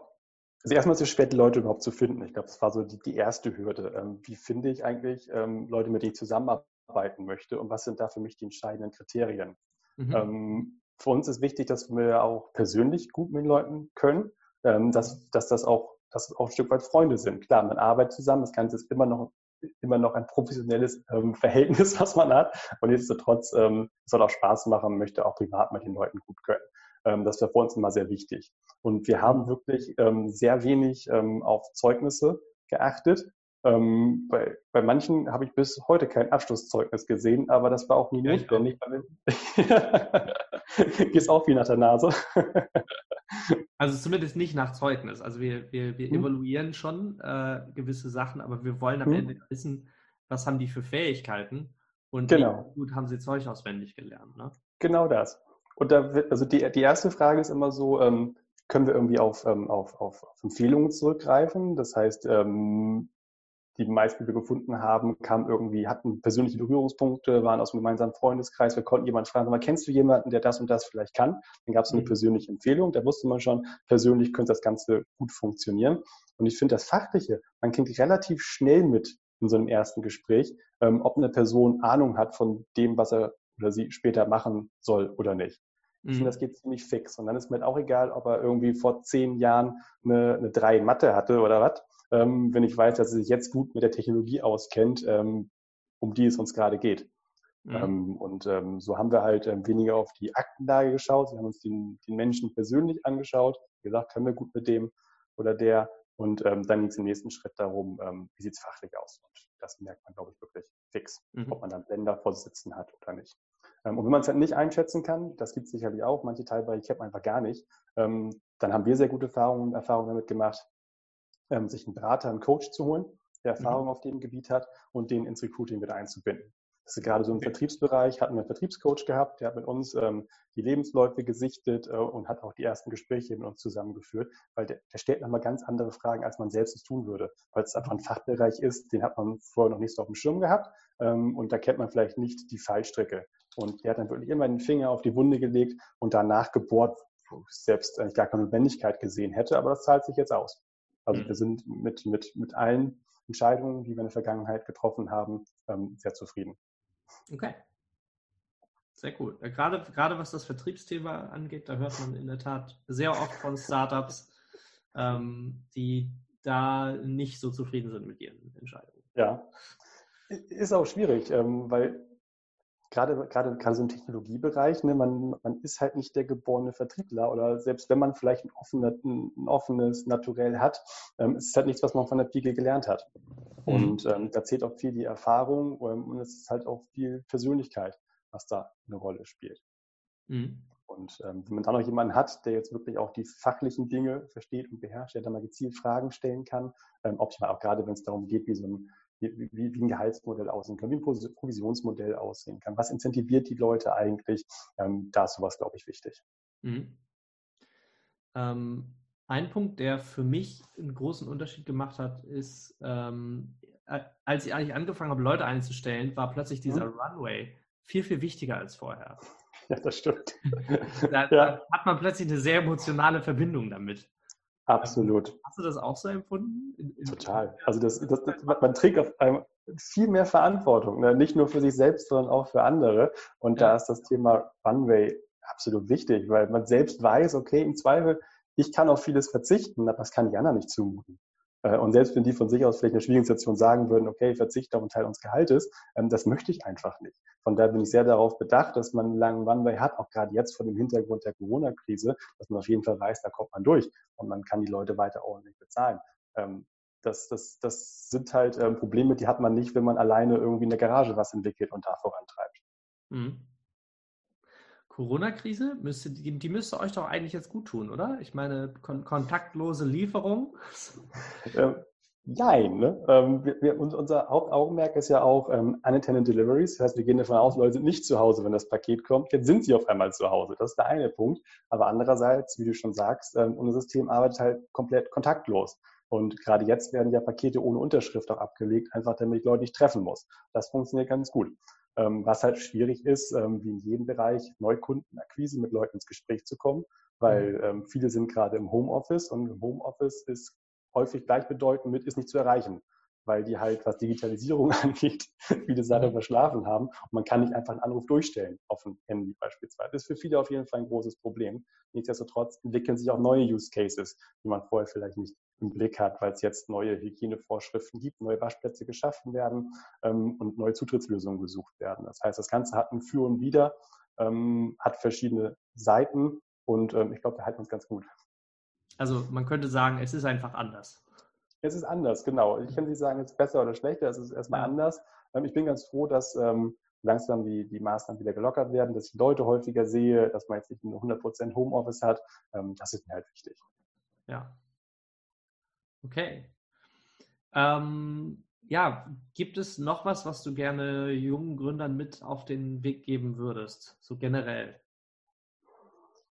also erstmal ist es schwer, die Leute überhaupt zu finden. Ich glaube, das war so die, die erste Hürde. Ähm, wie finde ich eigentlich ähm, Leute, mit denen ich zusammenarbeiten möchte und was sind da für mich die entscheidenden Kriterien? Mhm. Ähm, für uns ist wichtig, dass wir auch persönlich gut mit den Leuten können, dass, dass das auch, dass auch ein Stück weit Freunde sind. Klar, man arbeitet zusammen, das Ganze ist immer noch immer noch ein professionelles Verhältnis, was man hat. Und nichtsdestotrotz ähm, soll auch Spaß machen, möchte auch privat mit den Leuten gut können. Ähm, das wäre für uns immer sehr wichtig. Und wir haben wirklich ähm, sehr wenig ähm, auf Zeugnisse geachtet. Ähm, bei, bei manchen habe ich bis heute kein Abschlusszeugnis gesehen, aber das war auch nie ja, notwendig. Gehst auch wie nach der Nase. also zumindest nicht nach Zeugnis. Also wir, wir, wir hm. evaluieren schon äh, gewisse Sachen, aber wir wollen am hm. Ende wissen, was haben die für Fähigkeiten und genau. wie gut haben sie Zeug auswendig gelernt. Ne? Genau das. Und da wird, also die, die erste Frage ist immer so, ähm, können wir irgendwie auf, ähm, auf, auf, auf Empfehlungen zurückgreifen? Das heißt, ähm, die meisten, die wir gefunden haben, kamen irgendwie, hatten persönliche Berührungspunkte, waren aus einem gemeinsamen Freundeskreis. Wir konnten jemanden fragen, mal, kennst du jemanden, der das und das vielleicht kann? Dann gab es eine mhm. persönliche Empfehlung. Da wusste man schon, persönlich könnte das Ganze gut funktionieren. Und ich finde das Fachliche, man kriegt relativ schnell mit in so einem ersten Gespräch, ähm, ob eine Person Ahnung hat von dem, was er oder sie später machen soll oder nicht. Ich finde, mhm. das geht ziemlich fix. Und dann ist mir halt auch egal, ob er irgendwie vor zehn Jahren eine, eine 3 in Mathe hatte oder was. Ähm, wenn ich weiß, dass er sich jetzt gut mit der Technologie auskennt, ähm, um die es uns gerade geht. Mhm. Ähm, und ähm, so haben wir halt ähm, weniger auf die Aktenlage geschaut. Wir haben uns den, den Menschen persönlich angeschaut. Wie gesagt, können wir gut mit dem oder der. Und ähm, dann ging es im nächsten Schritt darum, wie sieht es fachlich aus. Und das merkt man, glaube ich, wirklich fix, mhm. ob man dann Blender vorsitzen hat oder nicht. Ähm, und wenn man es halt nicht einschätzen kann, das gibt es sicherlich auch, manche Teilbereiche kennt man einfach gar nicht, ähm, dann haben wir sehr gute Erfahrungen, Erfahrungen damit gemacht, ähm, sich einen Berater, einen Coach zu holen, der mhm. Erfahrung mhm. auf dem Gebiet hat und den ins Recruiting wieder einzubinden. Das ist gerade so im. Vertriebsbereich, hatten wir einen Vertriebscoach gehabt, der hat mit uns ähm, die Lebensläufe gesichtet äh, und hat auch die ersten Gespräche mit uns zusammengeführt, weil der, der stellt nochmal ganz andere Fragen, als man selbst es tun würde, weil es einfach ein Fachbereich ist, den hat man vorher noch nicht so auf dem Schirm gehabt ähm, und da kennt man vielleicht nicht die Fallstrecke. Und der hat dann wirklich immer den Finger auf die Wunde gelegt und danach gebohrt, wo ich selbst eigentlich gar keine Notwendigkeit gesehen hätte, aber das zahlt sich jetzt aus. Also mhm. wir sind mit, mit, mit allen Entscheidungen, die wir in der Vergangenheit getroffen haben, ähm, sehr zufrieden. Okay. Sehr cool. Gerade, gerade was das Vertriebsthema angeht, da hört man in der Tat sehr oft von Startups, ähm, die da nicht so zufrieden sind mit ihren Entscheidungen. Ja, ist auch schwierig, ähm, weil gerade, gerade, gerade so im Technologiebereich, ne, man, man ist halt nicht der geborene Vertriebler oder selbst wenn man vielleicht ein, offener, ein offenes Naturell hat, ähm, ist es halt nichts, was man von der Pike gelernt hat. Mhm. Und ähm, da zählt auch viel die Erfahrung ähm, und es ist halt auch viel Persönlichkeit, was da eine Rolle spielt. Mhm. Und ähm, wenn man dann noch jemanden hat, der jetzt wirklich auch die fachlichen Dinge versteht und beherrscht, der dann mal gezielt Fragen stellen kann, ähm, optimal auch gerade wenn es darum geht, wie so ein wie, wie, wie ein Gehaltsmodell aussehen kann, wie ein Provisionsmodell aussehen kann. Was incentiviert die Leute eigentlich? Ähm, da ist sowas, glaube ich, wichtig. Mhm. Ähm, ein Punkt, der für mich einen großen Unterschied gemacht hat, ist, ähm, als ich eigentlich angefangen habe, Leute einzustellen, war plötzlich dieser mhm. Runway viel, viel wichtiger als vorher. Ja, das stimmt. da, ja. da, hat man plötzlich eine sehr emotionale Verbindung damit. Absolut. Hast du das auch so empfunden? Total. Also das, das, das, man trägt auf einem viel mehr Verantwortung, ne? nicht nur für sich selbst, sondern auch für andere. Und ja. da ist das Thema Runway absolut wichtig, weil man selbst weiß, okay, im Zweifel, ich kann auf vieles verzichten, aber das kann die anderen nicht zumuten. Äh, und selbst wenn die von sich aus vielleicht in einer schwierigen Situation sagen würden, okay, ich verzichte auf einen Teil unseres Gehaltes, ähm, das möchte ich einfach nicht. Von daher bin ich sehr darauf bedacht, dass man einen langen Runway hat, auch gerade jetzt vor dem Hintergrund der Corona-Krise, dass man auf jeden Fall weiß, da kommt man durch und man kann die Leute weiter ordentlich bezahlen. Ähm, das, das, das sind halt ähm, Probleme, die hat man nicht, wenn man alleine irgendwie in der Garage was entwickelt und da vorantreibt. Mhm. Corona-Krise, müsste, die, die, müsste euch doch eigentlich jetzt gut tun, oder? Ich meine, kon kontaktlose Lieferung. Ähm, nein, ne? Ähm, wir, wir, unser Hauptaugenmerk ist ja auch ähm, unattended deliveries. Das heißt, wir gehen davon aus, Leute sind nicht zu Hause, wenn das Paket kommt. Jetzt sind sie auf einmal zu Hause. Das ist der eine Punkt. Aber andererseits, wie du schon sagst, ähm, unser System arbeitet halt komplett kontaktlos. Und gerade jetzt werden ja Pakete ohne Unterschrift auch abgelegt, einfach damit ich Leute nicht treffen muss. Das funktioniert ganz gut. Ähm, was halt schwierig ist, ähm, wie in jedem Bereich, Neukundenakquise mit Leuten ins Gespräch zu kommen, weil mhm. ähm, viele sind gerade im Homeoffice und im Homeoffice ist häufig gleichbedeutend mit, ist nicht zu erreichen, weil die halt, was Digitalisierung angeht, viele Sachen verschlafen haben und man kann nicht einfach einen Anruf durchstellen auf ein Handy beispielsweise. Das ist für viele auf jeden Fall ein großes Problem. Nichtsdestotrotz entwickeln sich auch neue Use Cases, die man vorher vielleicht nicht im Blick hat, weil es jetzt neue Hygienevorschriften gibt, neue Waschplätze geschaffen werden ähm, und neue Zutrittslösungen gesucht werden. Das heißt, das Ganze hat ein Für und Wider, ähm, hat verschiedene Seiten und ähm, ich glaube, wir halten uns ganz gut. Also man könnte sagen, es ist einfach anders. Es ist anders, genau. Ich kann nicht sagen, es ist besser oder schlechter, es ist erstmal ja. anders. Ähm, ich bin ganz froh, dass ähm, langsam die, die Maßnahmen wieder gelockert werden, dass ich Leute häufiger sehe, dass man jetzt nicht nur 100% Homeoffice hat. Ähm, das ist mir halt wichtig. Ja, Okay. Ähm, ja, gibt es noch was, was du gerne jungen Gründern mit auf den Weg geben würdest, so generell?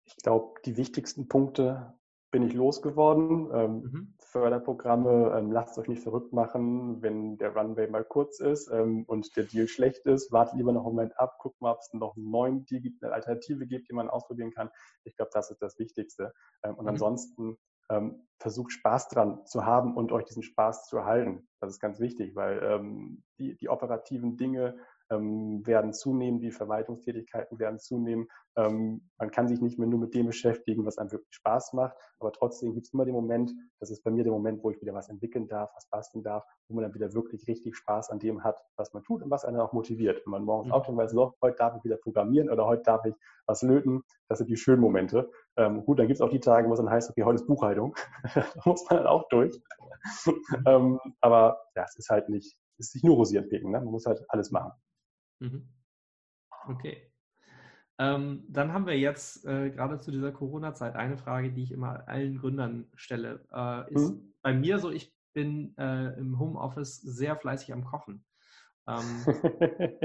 Ich glaube, die wichtigsten Punkte bin ich losgeworden. Ähm, mhm. Förderprogramme, ähm, lasst euch nicht verrückt machen, wenn der Runway mal kurz ist ähm, und der Deal schlecht ist. Wartet lieber noch einen Moment ab, guckt mal, ob es noch einen neuen Deal gibt, eine Alternative gibt, die man ausprobieren kann. Ich glaube, das ist das Wichtigste. Ähm, und mhm. ansonsten ähm, versucht Spaß dran zu haben und euch diesen Spaß zu erhalten. Das ist ganz wichtig, weil ähm, die, die operativen Dinge ähm, werden zunehmen, die Verwaltungstätigkeiten werden zunehmen. Ähm, man kann sich nicht mehr nur mit dem beschäftigen, was einem wirklich Spaß macht, aber trotzdem gibt es immer den Moment, das ist bei mir der Moment, wo ich wieder was entwickeln darf, was basteln darf, wo man dann wieder wirklich richtig Spaß an dem hat, was man tut und was einen auch motiviert. Wenn man morgens mhm. aufsteht und weiß, so, heute darf ich wieder programmieren oder heute darf ich was löten, das sind die schönen Momente. Ähm, gut, dann gibt es auch die Tage, wo es dann heißt, okay, heute ist Buchhaltung. da muss man dann auch durch. ähm, aber ja, es ist halt nicht, es ist nicht nur rosieren picken, ne? man muss halt alles machen. Mhm. Okay. Ähm, dann haben wir jetzt äh, gerade zu dieser Corona-Zeit eine Frage, die ich immer allen Gründern stelle. Äh, ist mhm. bei mir so, ich bin äh, im Homeoffice sehr fleißig am Kochen ähm,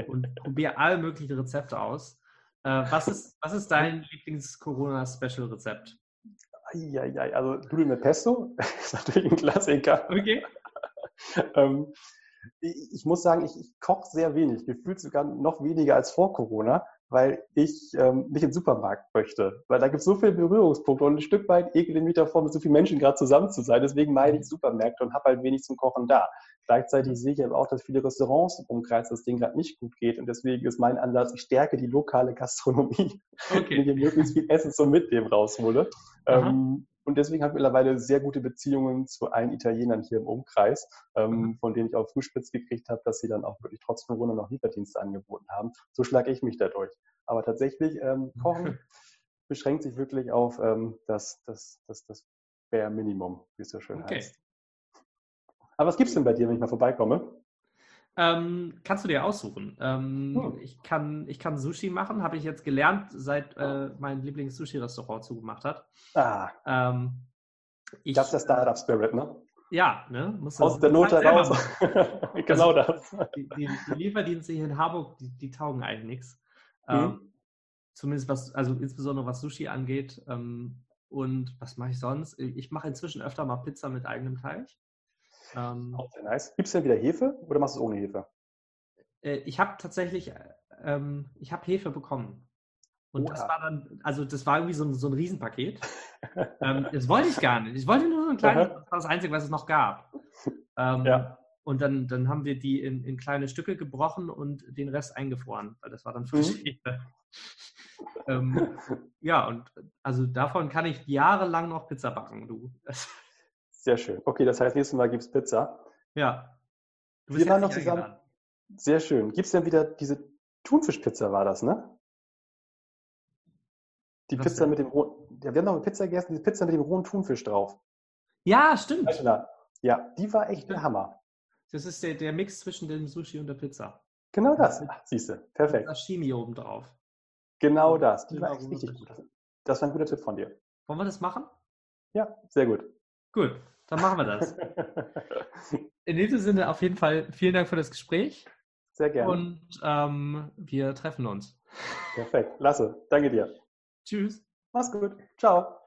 und probiere alle möglichen Rezepte aus. Äh, was, ist, was ist dein Lieblings-Corona-Special-Rezept? Also Nudeln mit Pesto ist natürlich ein Klassiker. Okay. ähm, ich muss sagen, ich, ich koche sehr wenig, gefühlt sogar noch weniger als vor Corona, weil ich ähm, nicht in den Supermarkt möchte. Weil da gibt es so viele Berührungspunkte und ein Stück weit ekele mich davor, mit so vielen Menschen gerade zusammen zu sein. Deswegen meide ich Supermärkte und habe halt wenig zum Kochen da. Gleichzeitig sehe ich aber auch, dass viele Restaurants im Umkreis das Ding gerade nicht gut geht. Und deswegen ist mein Ansatz, ich stärke die lokale Gastronomie, okay. wenn ich möglichst viel Essen zum Mitnehmen raushole. Ähm, und deswegen habe ich mittlerweile sehr gute Beziehungen zu allen Italienern hier im Umkreis, ähm, mhm. von denen ich auch Frühspitz gekriegt habe, dass sie dann auch wirklich trotz Corona noch Lieferdienste angeboten haben. So schlage ich mich dadurch. Aber tatsächlich, ähm, Kochen beschränkt sich wirklich auf ähm, das, das, das, das Bare Minimum, wie es so schön okay. heißt. Aber was gibt es denn bei dir, wenn ich mal vorbeikomme? Ähm, kannst du dir aussuchen. Ähm, hm. ich, kann, ich kann Sushi machen, habe ich jetzt gelernt, seit äh, mein Lieblings-Sushi-Restaurant zugemacht hat. Ah. Ähm, ich, das ist der Startup-Spirit, ne? Ja, ne? Muss Aus der Not heraus. genau also, das. Die, die, die, Lieferdienste hier in Harburg, die, die taugen eigentlich nichts. Mhm. Ähm, zumindest was, also insbesondere was Sushi angeht. Ähm, und was mache ich sonst? Ich mache inzwischen öfter mal Pizza mit eigenem Teig. Ähm, Auch sehr nice. Gibt es denn wieder Hefe oder machst du es ohne Hefe? Äh, ich habe tatsächlich, ähm, ich habe Hefe bekommen. Und Oha. das war dann, also das war irgendwie so ein, so ein Riesenpaket. ähm, das wollte ich gar nicht. Ich wollte nur so ein kleines, das war das Einzige, was es noch gab. Ähm, ja. Und dann, dann haben wir die in, in, kleine Stücke gebrochen und den Rest eingefroren, weil das war dann frische mhm. Hefe. ähm, ja, und also davon kann ich jahrelang noch Pizza backen, du. Sehr schön. Okay, das heißt, nächstes Mal gibt es Pizza. Ja. Du bist Wir waren noch zusammen. Eingeladen. Sehr schön. Gibt es denn wieder diese Thunfischpizza, war das, ne? Die Was Pizza denn? mit dem rohen. Ja, wir haben noch eine Pizza gegessen, die Pizza mit dem rohen Thunfisch drauf. Ja, stimmt. Ja, die war echt der Hammer. Das ist der, der Mix zwischen dem Sushi und der Pizza. Genau das. Siehst du, perfekt. Sashimi oben drauf. Genau das. Die war echt richtig gut. Das war ein guter Tipp von dir. Wollen wir das machen? Ja, sehr gut. Gut, dann machen wir das. In diesem Sinne auf jeden Fall vielen Dank für das Gespräch. Sehr gerne. Und ähm, wir treffen uns. Perfekt. Lasse. Danke dir. Tschüss. Mach's gut. Ciao.